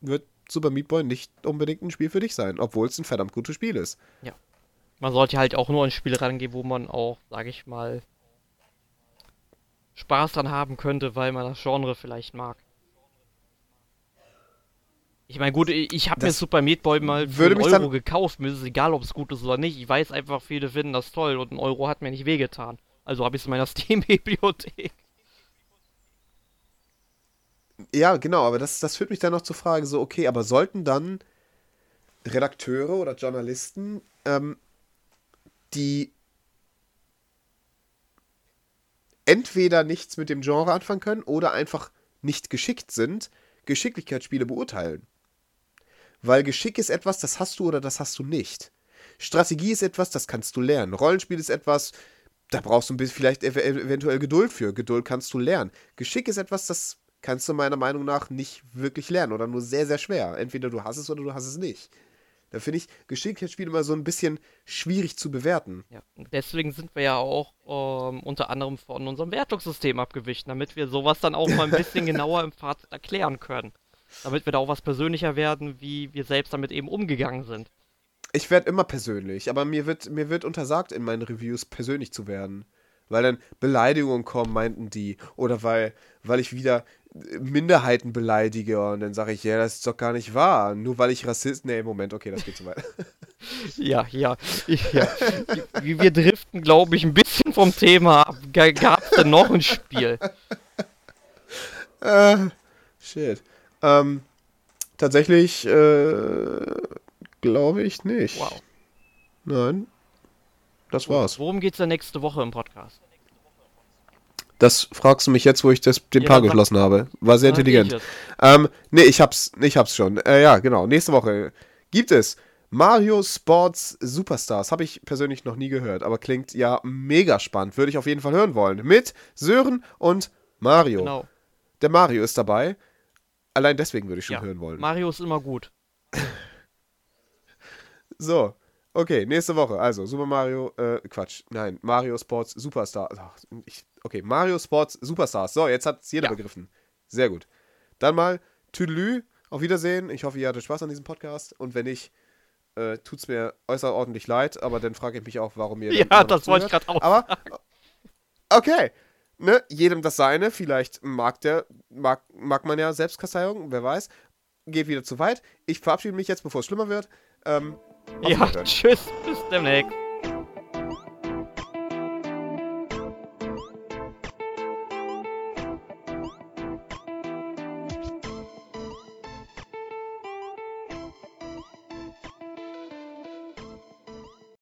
wird Super Meat Boy nicht unbedingt ein Spiel für dich sein, obwohl es ein verdammt gutes Spiel ist. Ja. Man sollte halt auch nur ein Spiel rangehen, wo man auch, sag ich mal, Spaß dran haben könnte, weil man das Genre vielleicht mag. Ich meine, gut, ich habe mir Super Meat Boy mal für einen Euro gekauft. Mir ist es egal, ob es gut ist oder nicht. Ich weiß einfach, viele finden das toll und ein Euro hat mir nicht wehgetan. Also habe ich es in meiner Steam-Bibliothek. Ja, genau, aber das, das führt mich dann noch zur Frage, so, okay, aber sollten dann Redakteure oder Journalisten, ähm, die entweder nichts mit dem Genre anfangen können oder einfach nicht geschickt sind, Geschicklichkeitsspiele beurteilen. Weil Geschick ist etwas, das hast du oder das hast du nicht. Strategie ist etwas, das kannst du lernen. Rollenspiel ist etwas, da brauchst du vielleicht eventuell Geduld für. Geduld kannst du lernen. Geschick ist etwas, das kannst du meiner Meinung nach nicht wirklich lernen oder nur sehr, sehr schwer. Entweder du hast es oder du hast es nicht. Da finde ich Geschicklichkeitsspiele immer so ein bisschen schwierig zu bewerten. Ja, deswegen sind wir ja auch ähm, unter anderem von unserem Wertungssystem abgewichen, damit wir sowas dann auch mal ein bisschen genauer im Fazit erklären können. Damit wir da auch was persönlicher werden, wie wir selbst damit eben umgegangen sind. Ich werde immer persönlich, aber mir wird, mir wird untersagt, in meinen Reviews persönlich zu werden weil dann Beleidigungen kommen, meinten die. Oder weil, weil ich wieder Minderheiten beleidige und dann sage ich, ja, das ist doch gar nicht wahr. Nur weil ich Rassist. Nee, Moment, okay, das geht zu weit. ja, ja, ja. Wir driften, glaube ich, ein bisschen vom Thema ab. Gab es denn noch ein Spiel? Äh, shit. Ähm, tatsächlich, äh, glaube ich nicht. Wow. Nein. Das war's. Worum geht's denn nächste Woche im Podcast? Das fragst du mich jetzt, wo ich das, den ja, Paar geschlossen habe. War sehr intelligent. Ähm, nee, ich hab's, ich hab's schon. Äh, ja, genau. Nächste Woche gibt es Mario Sports Superstars. Habe ich persönlich noch nie gehört, aber klingt ja mega spannend. Würde ich auf jeden Fall hören wollen. Mit Sören und Mario. Genau. Der Mario ist dabei. Allein deswegen würde ich schon ja, hören wollen. Mario ist immer gut. so, Okay, nächste Woche. Also, Super Mario, äh, Quatsch. Nein, Mario Sports Superstars. okay, Mario Sports Superstars. So, jetzt hat es jeder ja. begriffen. Sehr gut. Dann mal Tüdelü. Auf Wiedersehen. Ich hoffe, ihr hattet Spaß an diesem Podcast. Und wenn nicht, äh, tut es mir äußerordentlich leid. Aber dann frage ich mich auch, warum ihr. Ja, das wollte ich gerade auch. Aber, okay. Ne, jedem das seine. Vielleicht mag der, mag, mag man ja Selbstkasteiung, wer weiß. Geht wieder zu weit. Ich verabschiede mich jetzt, bevor es schlimmer wird. Ähm, ja, tschüss, bis demnächst.